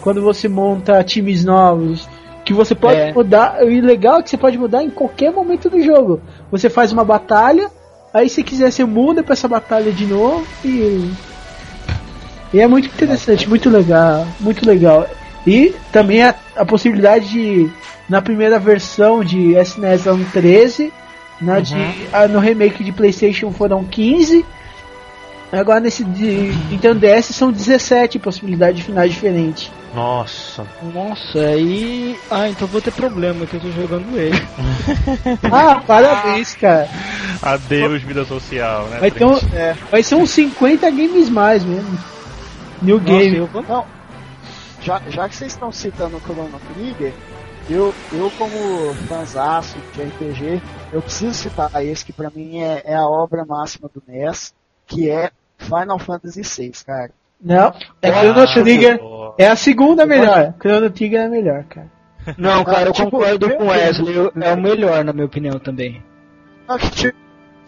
quando você monta times novos. Que você pode é. mudar. O legal é que você pode mudar em qualquer momento do jogo. Você faz uma batalha, aí se quiser você muda pra essa batalha de novo e. E é muito interessante, muito legal, muito legal. E também a, a possibilidade de, na primeira versão de SNES 13, né, na uhum. de, no remake de PlayStation foram 15. Agora nesse de Nintendo DS são 17 possibilidades de finais diferentes. Nossa. Nossa, aí. Ah, então vou ter problema que eu tô jogando ele. ah, parabéns, cara. Adeus, vida social, né? Vai, então, é, vai ser uns 50 games mais mesmo. New Nossa, game. Eu vou... Não. Já, já que vocês estão citando o Chrono Trigger, eu, eu como fanzaço de RPG, eu preciso citar esse que pra mim é, é a obra máxima do NES, que é Final Fantasy VI, cara. Não, é Ah, Chrono Trigger. É a segunda melhor. Chrono Trigger é a melhor, cara. Não, cara, eu Tipo, concordo com o Wesley. É o melhor, na minha opinião, também. Que tipo,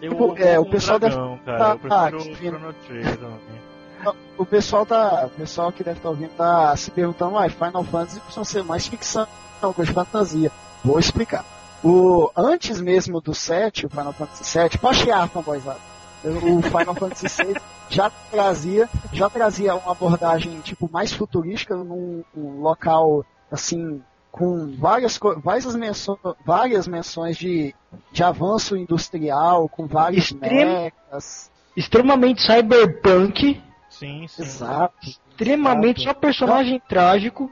Eu Tipo, é, o pessoal dragão, deve- cara. Eu tá, prefiro tá, o Chrono Trigger também. o pessoal tá. O pessoal que deve estar ouvindo tá se perguntando, ah, Final Fantasy precisa ser mais ficção, coisa de fantasia. Vou explicar. O, antes mesmo do 7, o Final Fantasy 7, pode chiar, fanboyzada. O Final Fantasy 6 já trazia, já trazia uma abordagem tipo mais futurística num um local assim com várias várias menções, várias menções de, de avanço industrial, com vários Extremo- mechas. Extremamente cyberpunk, Sim, sim. Exato. extremamente só personagem trágico.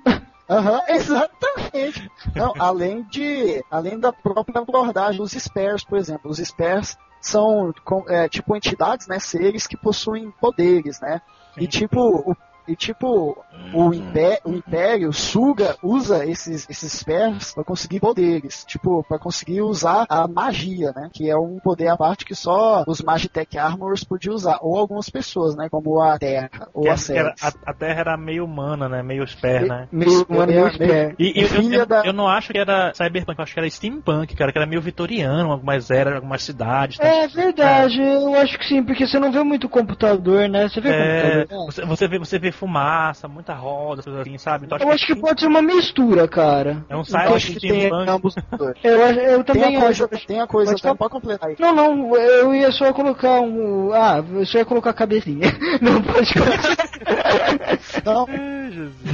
Aham, exatamente. Não, além de, além da própria abordagem, os spares, por exemplo, os spares são é, tipo entidades, né, seres que possuem poderes, né? E tipo, o- E tipo, o, impé- o Império suga, usa esses, esses spares pra conseguir poderes. Tipo, pra conseguir usar a magia, né? Que é um poder à parte que só os Magitech Armors podiam usar. Ou algumas pessoas, né? Como a Terra, ou Que a Ceres. a, a Terra era meio humana, né? Meio spare, né? Meio humano, meio spare. E, e eu, eu, da- eu não acho que era cyberpunk, eu acho que era steampunk, cara, que era meio vitoriano, algumas eras, algumas cidades. tá? É verdade, eu acho que sim, porque você não vê muito computador, né? Você vê É, computador. você, você vê, você vê fumaça, muita roda, coisas assim, sabe? Então, Eu acho que pode ser uma mistura, cara. é um acho que tem ambos. Eu, acho- eu também Tem a coisa, acho. tem a coisa, Pode pode completar aí. Não, não, eu ia só colocar um. Ah, eu só ia colocar a cabecinha. Não pode colocar. Não,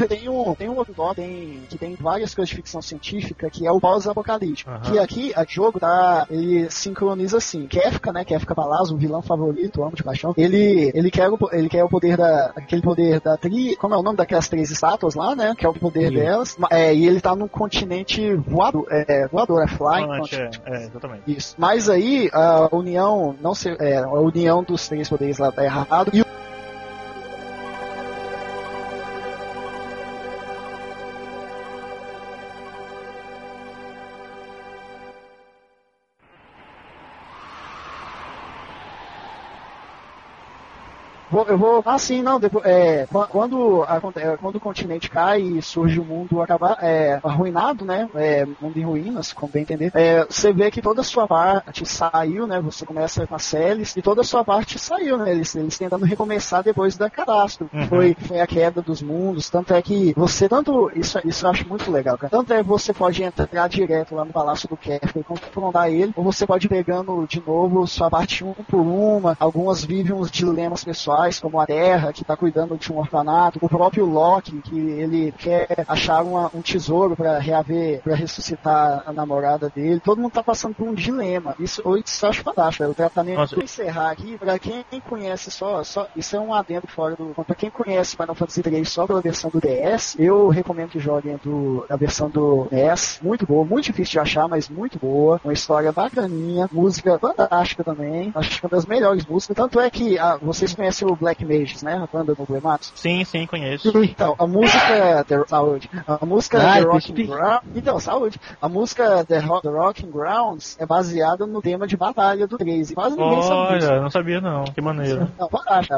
tem um, tem um outro nome tem, que tem várias coisas de ficção científica, que é o pós-apocalíptico. Aham. Que aqui, a jogo, tá, ele sincroniza assim. Kefka, né, Kefka Palazzo, o vilão favorito, amo de paixão, ele, ele, quer o, ele quer o poder da, aquele poder da tri, como é o nome daquelas três estátuas lá, né, que é o poder delas, Ma- é, e ele tá num continente voador, é, voador, é flying Fluente, é, é, exatamente. Isso. Mas aí a união não se, é, a união dos três poderes lá tá errado e Vou- eu vou. Ah, sim, não. Depois, é, qu- quando, aconte- é, quando o continente cai e surge o mundo acabar, é, arruinado, né? É, mundo em ruínas, como bem entender. é, você vê que toda a sua parte saiu, né? Você começa com as séries e toda a sua parte saiu, né? Eles, eles tentando recomeçar depois da catástrofe. Uhum. Foi, foi a queda dos mundos. Tanto é que você, tanto. Isso, isso eu acho muito legal, cara. Tanto é que você pode entrar direto lá no Palácio do Kefka e confrontar ele, ou você pode ir pegando de novo sua parte um por uma. Algumas vivem uns dilemas pessoais, como a Terra, que tá cuidando de um orfanato, o próprio Loki, que ele quer achar uma- um tesouro para reaver, para ressuscitar a namorada dele. Todo mundo tá passando por um dilema. Isso, isso eu acho fantástico. é O tratamento. Nossa. Vou encerrar aqui, para quem conhece só, só, isso é um adendo fora do. Pra quem conhece Final Fantasy 3 só pela versão do DS, eu recomendo que joguem do, a versão do NES. Muito boa, muito difícil de achar, mas muito boa. Uma história bacaninha, música fantástica também. Acho que é uma das melhores músicas. Tanto é que ah, vocês conhecem o Black Mages, né? A banda do Blematos. Sim, sim, conheço. Então, a música The, saúde. A música Ah, The Rocking percebi. Ground. Então, saúde. A música The, Ro The Rocking Grounds é baseada no tema de batalha do 3. E quase ninguém sabe disso. Olha, não sabia não. Que maneiro. Não.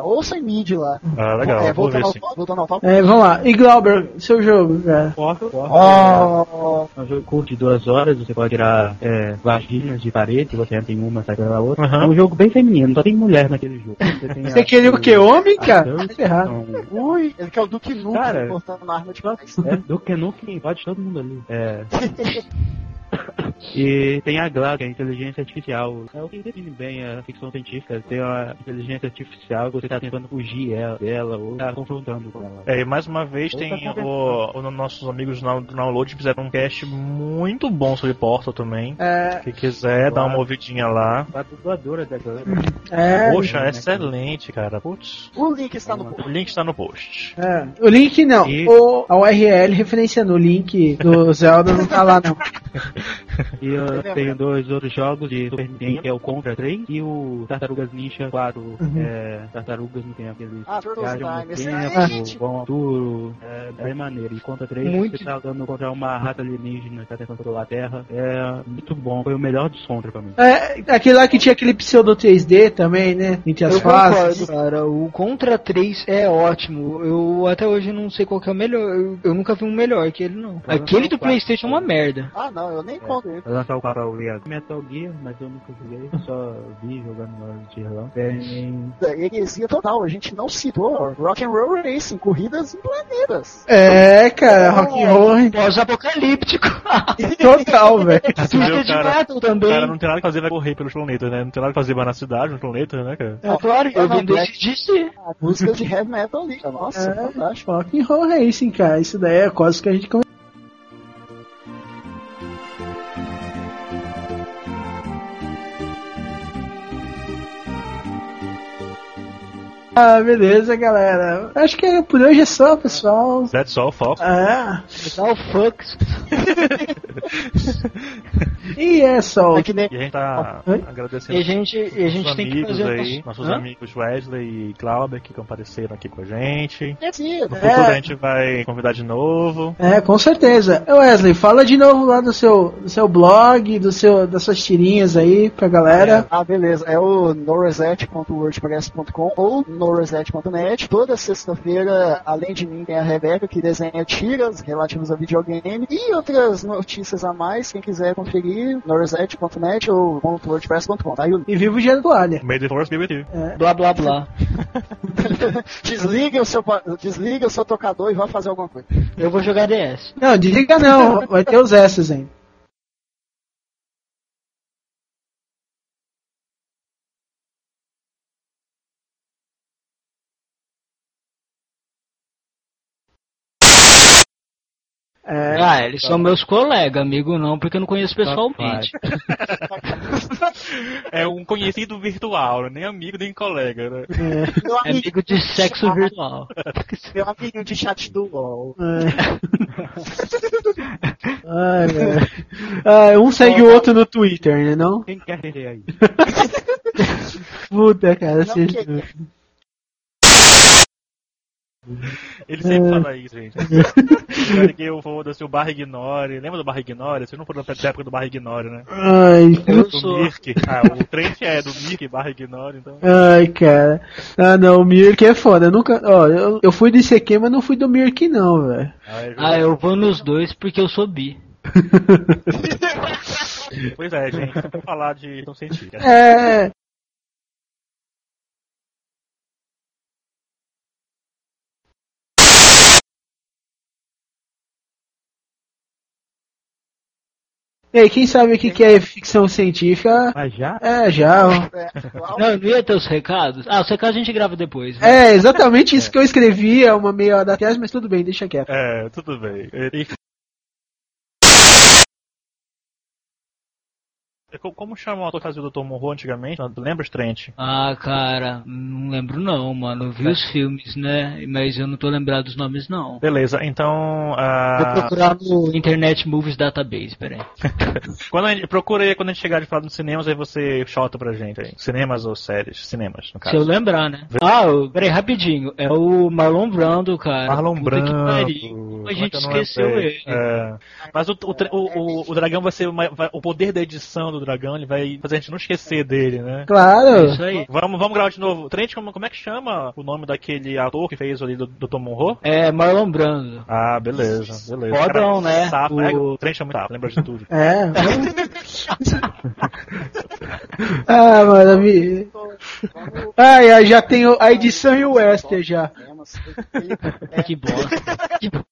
Ouça em mid lá. Ah, legal. É, voltando, ao, voltando ao top. É, vamos lá. E Glauber, seu jogo, cara. Porta, porta. Oh, É um jogo curto de duas horas, você pode tirar é, vaginas de parede, você entra em uma, sai pela outra. Aham. É um jogo bem feminino, só tem mulher naquele jogo. Você, tem Você a- queria o que? Homem, a cara? Tá ferrado. ui, ele quer o Duke Nukem Cara, cortando uma arma de paz. É, que Nukem, pode todo mundo ali. É. E tem a GLaD, que é a inteligência artificial. É o que define bem a ficção científica. Tem uma inteligência artificial que você tá tentando fugir ela- dela ou tá confrontando com ela. É, e mais uma vez Outra tem conversa. o, o- nossos amigos do do Download fizeram um cast muito bom sobre Portal também. É, Se quiser, dá uma Claro. ouvidinha lá. A dubladora da é, Poxa, excelente, cara. Putz. O link está no O link está no post. é. O link não. E- O, a URL referenciando o link do Zelda não tá lá, não. E eu tenho dois outros jogos de Super Nintendo, que é o Contra 3 e o Tartarugas Ninja 4. É, Tartarugas no tempo. Eles Ah, Turtles Time. Esse tempo, aí, gente. vão ao futuro. É bem maneiro. E Contra 3, Muito. você tá lutando contra uma rata alienígena que tá tentando controlar a Terra. É muito bom. Foi o melhor dos Contra pra mim. É, aquele lá que tinha aquele pseudo 3D também, né? Entre as Eu fases. concordo, cara. O Contra 3 é ótimo. Eu até hoje não sei qual que é o melhor. Eu, eu nunca vi um melhor que ele, não. Aquele do. Playstation é uma merda. Ah, não, eu nem conto ele. Vai lançar o Metal Gear. Metal Gear, mas eu nunca joguei. Só vi jogando lá de relão. Tem Heresia total, a gente não citou Rock and Roll Racing, corridas em planetas. É, cara, rock and roll Pós-apocalíptico. total, velho. Twisted cara, Metal também. cara não tem nada que fazer, vai correr pelos planetas, né? Não tem nada que fazer mais na cidade, nos planetas, né, cara? É claro, eu Ah, vendo Black- esse DC. Músicas de heavy metal ali. Nossa, É. fantástico. Rock and roll racing, cara. Isso daí é quase que a gente Ah, beleza, galera. Acho que por hoje é só, pessoal. That's all, Fox. É. Metal Fucks. E é só. É que nem E a gente tá Oi? agradecendo E a gente, e a gente nossos tem que amigos fazer aí, nosso- nossos Hã? amigos Wesley e Glauber que compareceram aqui com a gente. Sim, No futuro a É, gente vai convidar de novo. é, com certeza. Wesley, fala de novo lá do seu, do seu blog, do seu, das suas tirinhas aí pra galera. Ah, beleza. É o noreset.wordpress.com ou noreset.net. Toda sexta-feira, além de mim, tem a Rebeca que desenha tiras relativas a videogame e outras notícias a mais. Quem quiser conferir, noreset.net ou .wordpress.com. Tá E viva o da toalha. May the Force be with you. Blá blá blá. desliga o seu desliga o seu tocador e vai fazer alguma coisa. Eu vou jogar DS. Não, desliga não, vai ter os S's ainda. É, Ah, eles são meus colegas, amigo não, porque eu não conheço pessoalmente. É um conhecido virtual, nem amigo nem colega, né? Meu É amigo de sexo virtual. Meu amiguinho de chat do LOL. Ai, velho. Ah, um segue o outro no Twitter, né não? Quem quer aí? Puta, cara, Não, vocês... Ele sempre É. fala isso, gente. Eu foda-se o Barra Ignore. Lembra do Barra Ignore? Vocês não foram da época do Barra Ignore, né? Ai, Eu Do sou. Mirk. Ah, o Trent é do Mirk Barra Ignore, então. ai, cara. Ah, não, o Mirk é foda. Eu nunca. Ó, eu, eu fui do ICQ, mas não fui do Mirk, não, velho. Aí, Ah, eu vou nos dois porque eu sou bi. Pois é, gente. Vamos falar de ficção científica. É. E aí, quem sabe o que, que é ficção científica? Mas já? É, já. é, Não, não ia ter os recados? Ah, os recados a gente grava depois. né? É exatamente isso que eu escrevi há uma meia hora atrás, mas tudo bem, deixa quieto. É, tudo bem. E- e- Co- Como chama o ator que fazia o Dr. Monroe antigamente? Lembra os Trent? Ah, cara, não lembro não, mano. Eu vi os filmes, né? Mas eu não tô lembrado dos nomes, não. Beleza, então. Vou ah, procurar no Internet Movies Database, peraí. quando a gente, procura aí quando a gente chegar de falar dos cinemas, aí você shota pra gente aí. Cinemas ou séries? Cinemas, no Se eu caso. lembrar, né? Ah, peraí, rapidinho. É o Marlon Brando, cara. Marlon Puta que Brando. A é gente esqueceu ele. É. Mas o, o, o- o dragão vai ser. uma- vai- o poder da edição do dragão, ele vai fazer a gente não esquecer dele, né? Claro. Isso aí. Vamos, vamos gravar de novo. Trent, como, como é que chama o nome daquele ator que fez ali do, do Tom Monroe? É Marlon Brando. Ah, beleza, beleza. Fodão, Cara, né? Sapo, é, O- o Trent é muito sapo, lembra de tudo. É. ah, maravilha. Ah, é, já tem o- a edição e o extra já. É, Que bosta. Que bo-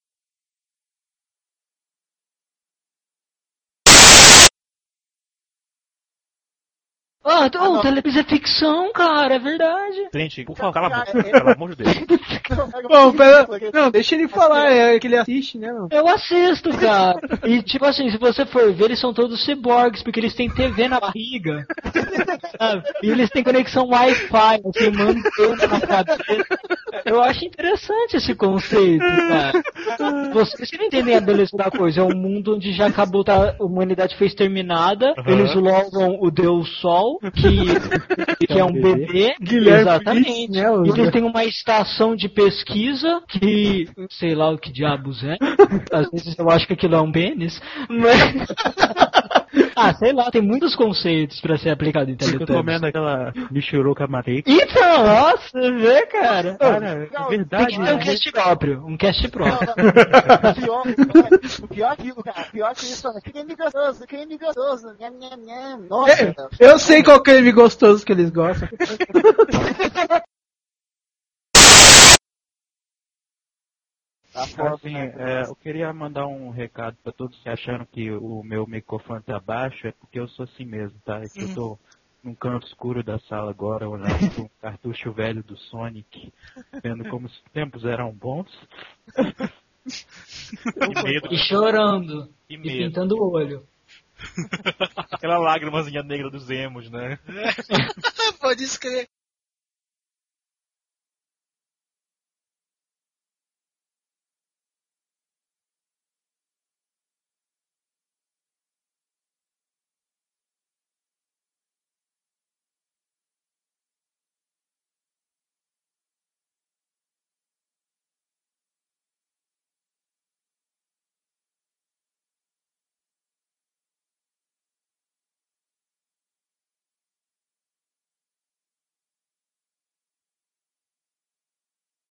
Ah, oh, televisão é ficção, cara, é verdade. Trent, por favor, cala a boca, pelo amor de Deus. Bom, pera, não, deixa ele falar, é que ele assiste, né, mano? Eu assisto, cara. E tipo assim, se você for ver, eles são todos ciborgues, porque eles têm TV na barriga. sabe? E eles têm conexão Wi-Fi, assim, mantendo na cabeça. Eu acho interessante esse conceito, cara. Vocês não entendem a beleza da coisa, é um mundo onde já acabou, tá, a humanidade foi exterminada, Aham. eles louvam o Deus Sol, que, que é um bebê. Guilherme Exatamente. Né, o- E eles têm uma estação de pesquisa que sei lá o que diabos é. Às vezes eu acho que aquilo é um pênis. Mas... ah, sei lá, tem muitos conceitos pra ser aplicado em Teletubbies. comendo aquela michuruca Matrix. Então, nossa, vê, cara. Cara, é Não, Tem verdade. que ter um né? cast próprio. Um cast próprio. O pior, o pior que, o pior que isso, gostoso, creme gostoso, nham, nham, nham. Nossa, É, eu sei qual creme gostoso que eles gostam. tá Assim, é, eu queria mandar um recado pra todos que acharam que o meu microfone tá baixo, é porque eu sou assim mesmo, tá? É que eu tô num canto escuro da sala agora, olhando pra um cartucho velho do Sonic, vendo como os tempos eram bons. Que medo, E chorando. E medo. pintando o olho. Aquela lágrimazinha negra dos emos, né? Pode escrever.